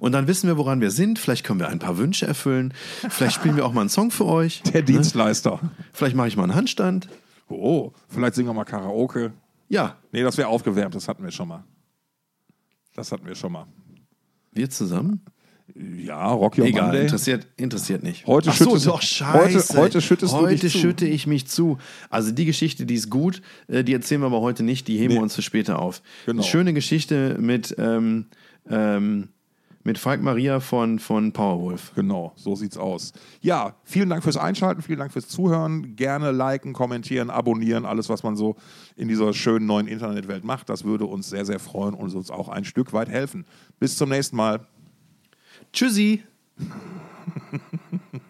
Und dann wissen wir, woran wir sind. Vielleicht können wir ein paar Wünsche erfüllen. Vielleicht spielen wir auch mal einen Song für euch. Der Dienstleister. Vielleicht mache ich mal einen Handstand. Oh, vielleicht singen wir mal Karaoke. Ja, Nee, das wäre aufgewärmt, das hatten wir schon mal. Das hatten wir schon mal. wir zusammen. Ja, Rocky Egal, Monday. interessiert, interessiert nicht. Heute Ach so, schüttest du- doch, scheiße. heute- heute schüttest du Heute dich zu. schütte ich mich zu. Also die Geschichte, die ist gut, äh, die erzählen wir aber heute nicht, die heben Nee. wir uns für später auf. Genau. Eine schöne Geschichte mit, ähm, ähm, mit Falk Maria von, von Powerwolf. Genau, so sieht's aus. Ja, vielen Dank fürs Einschalten, vielen Dank fürs Zuhören. Gerne liken, kommentieren, abonnieren, alles, was man so in dieser schönen neuen Internetwelt macht. Das würde uns sehr, sehr freuen und uns auch ein Stück weit helfen. Bis zum nächsten Mal. Tschüssi.